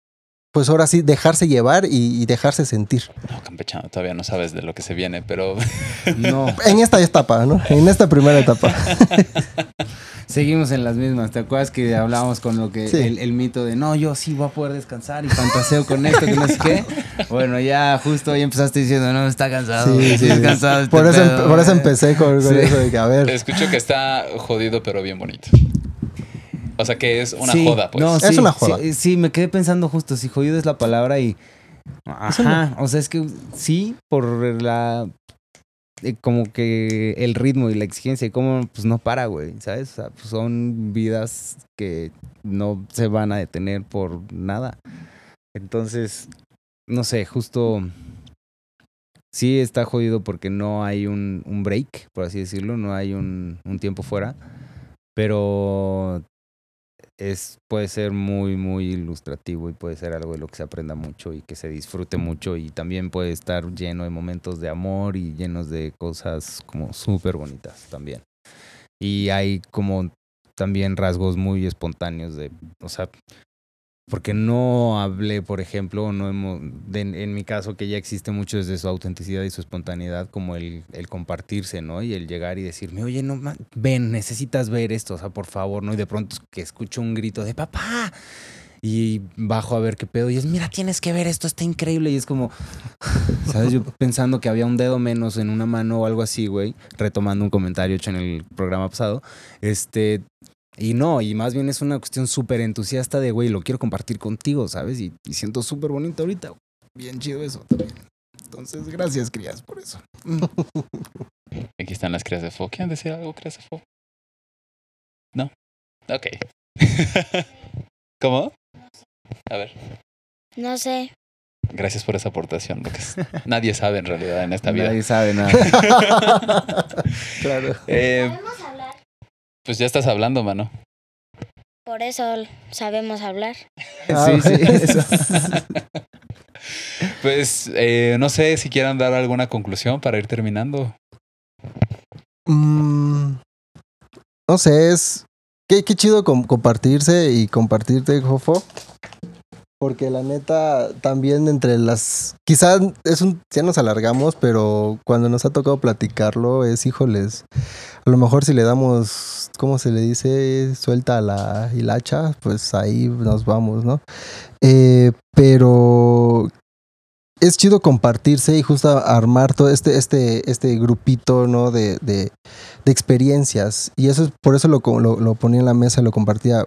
pues ahora sí, dejarse llevar y, y dejarse sentir. No, campechano, todavía no sabes de lo que se viene, pero No, En esta etapa, ¿no? En esta primera etapa. seguimos en las mismas. ¿Te acuerdas que hablábamos con lo que Sí. el, el mito de no, yo sí voy a poder descansar y fantaseo con esto, que no sé qué? Bueno, ya justo ahí empezaste diciendo, no, está cansado. Sí, sí. Está cansado. este Por eso, pedo, empe- por eso eh". empecé con, con Sí. eso de que, a ver, escucho que está jodido, pero bien bonito. O sea que es una Sí, joda, pues. No, Es una joda. Sí, sí, me quedé pensando justo, si jodido es la palabra y... Ajá, o sea, es que sí, por la... eh, como que el ritmo y la exigencia y cómo pues no para, güey, ¿sabes? O sea, pues, son vidas que no se van a detener por nada. Entonces, no sé, justo sí está jodido porque no hay un, un break, por así decirlo, no hay un, un tiempo fuera, pero es, puede ser muy, muy ilustrativo y puede ser algo de lo que se aprenda mucho y que se disfrute mucho y también puede estar lleno de momentos de amor y llenos de cosas como súper bonitas también. Y hay como también rasgos muy espontáneos de, o sea, porque no hablé, por ejemplo, no hemos, en mi caso, que ya existe mucho desde su autenticidad y su espontaneidad, como el, compartirse, ¿no? Y el llegar y decirme, oye, no, ma- ven, necesitas ver esto, o sea, por favor, ¿no? Y de pronto que escucho un grito de papá. Y bajo a ver qué pedo. Y es, mira, tienes que ver esto, está increíble. Y es como, ¿sabes? Yo pensando que había un dedo menos en una mano o algo así, güey. Retomando un comentario hecho en el programa pasado. Este, y no, y más bien es una cuestión súper entusiasta de, güey, lo quiero compartir contigo, ¿sabes? Y, y siento súper bonito ahorita. Bien chido eso también. Entonces, gracias, crías, por eso. Aquí están las crías de Fo. ¿Quieren decir algo, crías de Fo? No. Ok. ¿Cómo? A ver. No sé. Gracias por esa aportación, Lucas. Nadie sabe en realidad en esta vida. Nadie sabe nada. Claro. Eh. Pues ya estás hablando, mano. Por eso sabemos hablar. Ah, sí, sí. eso. Pues eh, no sé si quieran dar alguna conclusión para ir terminando. Mm, no sé, es. Qué, qué chido com- compartirse y compartirte, Jofo. Porque la neta, también entre las. Quizás es un. Ya nos alargamos, pero cuando nos ha tocado platicarlo, es híjoles. A lo mejor si le damos. ¿Cómo se le dice? Suelta a la hilacha, pues ahí nos vamos, ¿no? Eh, pero. Es chido compartirse y justo armar todo este, este, este grupito, ¿no? De, de, de experiencias. Y eso es por eso lo, lo, lo ponía en la mesa, lo compartía.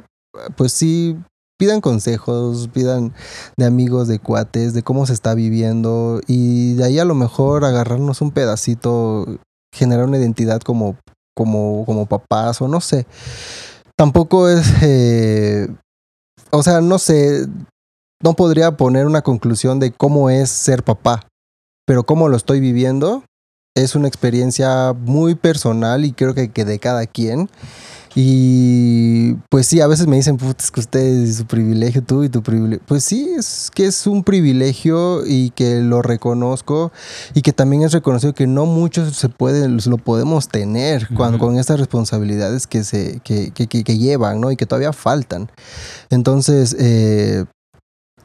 Pues sí, pidan consejos, pidan de amigos, de cuates, de cómo se está viviendo. Y de ahí a lo mejor agarrarnos un pedacito, generar una identidad como, como, como papás, o no sé. Tampoco es. eh, o sea, no sé. No podría poner una conclusión de cómo es ser papá. Pero cómo lo estoy viviendo, es una experiencia muy personal y creo que, que de cada quien. Y pues sí, a veces me dicen, "Puta, es que ustedes y su privilegio, tú y tu privilegio. Pues sí, es que es un privilegio y que lo reconozco y que también es reconocido que no muchos se pueden, lo podemos tener cuando, con estas responsabilidades que se que, que, que- que llevan, ¿no? Y que todavía faltan. Entonces, eh,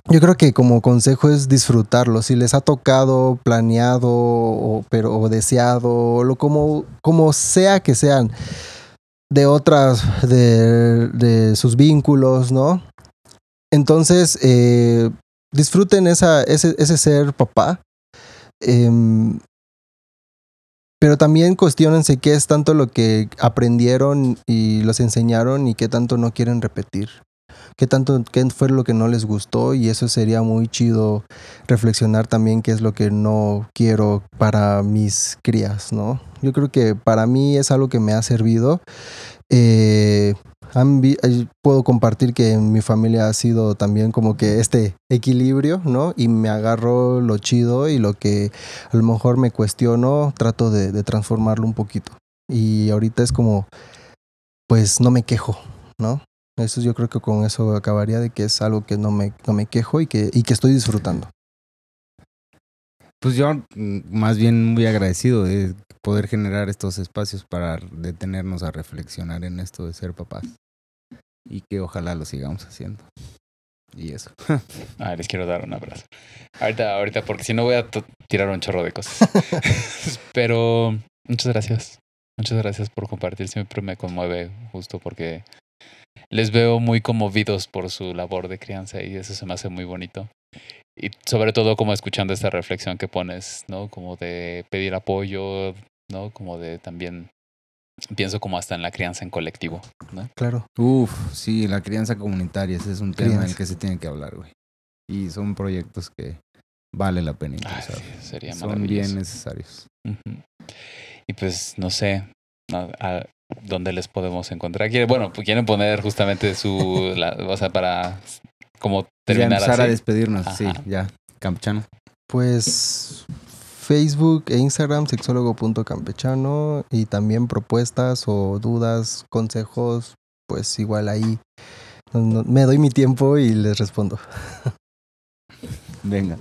yo creo que como consejo es disfrutarlo. Si les ha tocado, planeado, o, pero, o deseado, lo como, como sea que sean, de otras, de, de sus vínculos, ¿no? Entonces, eh, disfruten esa, ese, ese ser papá. Em, pero también cuestionense qué es tanto lo que aprendieron y los enseñaron y qué tanto no quieren repetir qué tanto, qué fue lo que no les gustó y eso sería muy chido reflexionar también qué es lo que no quiero para mis crías, ¿no? Yo creo que para mí es algo que me ha servido. Eh, eh, puedo compartir que en mi familia ha sido también como que este equilibrio, ¿no? Y me agarro lo chido y lo que a lo mejor me cuestiono, trato de, de transformarlo un poquito. Y ahorita es como, pues no me quejo, ¿no? Eso yo creo que con eso acabaría de que es algo que no me, no me quejo y que, y que estoy disfrutando. Pues yo mm, más bien muy agradecido de poder generar estos espacios para detenernos a reflexionar en esto de ser papás. Y que ojalá lo sigamos haciendo. Y eso. Ah, les quiero dar un abrazo. Ahorita, ahorita, porque si no voy a tirar un chorro de cosas. Pero muchas gracias. Muchas gracias por compartir. Siempre me conmueve justo porque les veo muy conmovidos por su labor de crianza y eso se me hace muy bonito. Y sobre todo como escuchando esta reflexión que pones, ¿no? Como de pedir apoyo, ¿no? Como de también, pienso como hasta en la crianza en colectivo, ¿no? Claro. Uf, sí, la crianza comunitaria, ese es un tema en el que se tiene que hablar, güey. Y son proyectos que vale la pena Ay, impulsar. sí, sería son bien necesarios. Y pues no sé a, a dónde les podemos encontrar. Quiere- Bueno, pues quieren poner justamente su, la- o sea, para como Ya terminar empezar a despedirnos, sí, ya. Campechano. Pues Facebook e Instagram, sexólogo.campechano y también propuestas o dudas, consejos, pues igual ahí No- no- me doy mi tiempo y les respondo. Venga.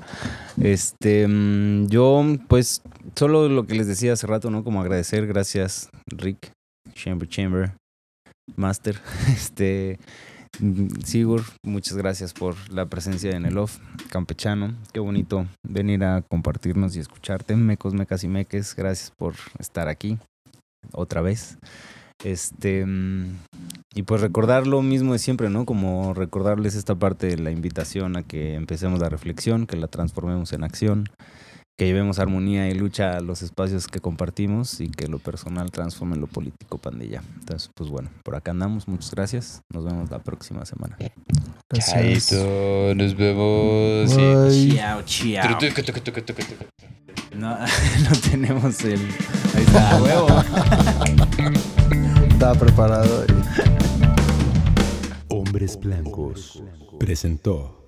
Este, mm, yo, pues, solo lo que les decía hace rato, ¿no? Como agradecer, gracias, Rick, Chamber Chamber, Master, este, Sigur, muchas gracias por la presencia en el off, campechano, qué bonito venir a compartirnos y escucharte, mecos, mecas y meques, gracias por estar aquí otra vez. Este, y pues recordar lo mismo de siempre, ¿no? Como recordarles esta parte de la invitación a que empecemos la reflexión, que la transformemos en acción, que llevemos armonía y lucha a los espacios que compartimos y que lo personal transforme en lo político, pandilla. Entonces, pues bueno, por acá andamos. Muchas gracias. Nos vemos la próxima semana. Gracias. Chaito, nos vemos. Bye. Chao, chao. No, no tenemos el... Ahí está, huevo. Estaba preparado. Hombres Blancos presentó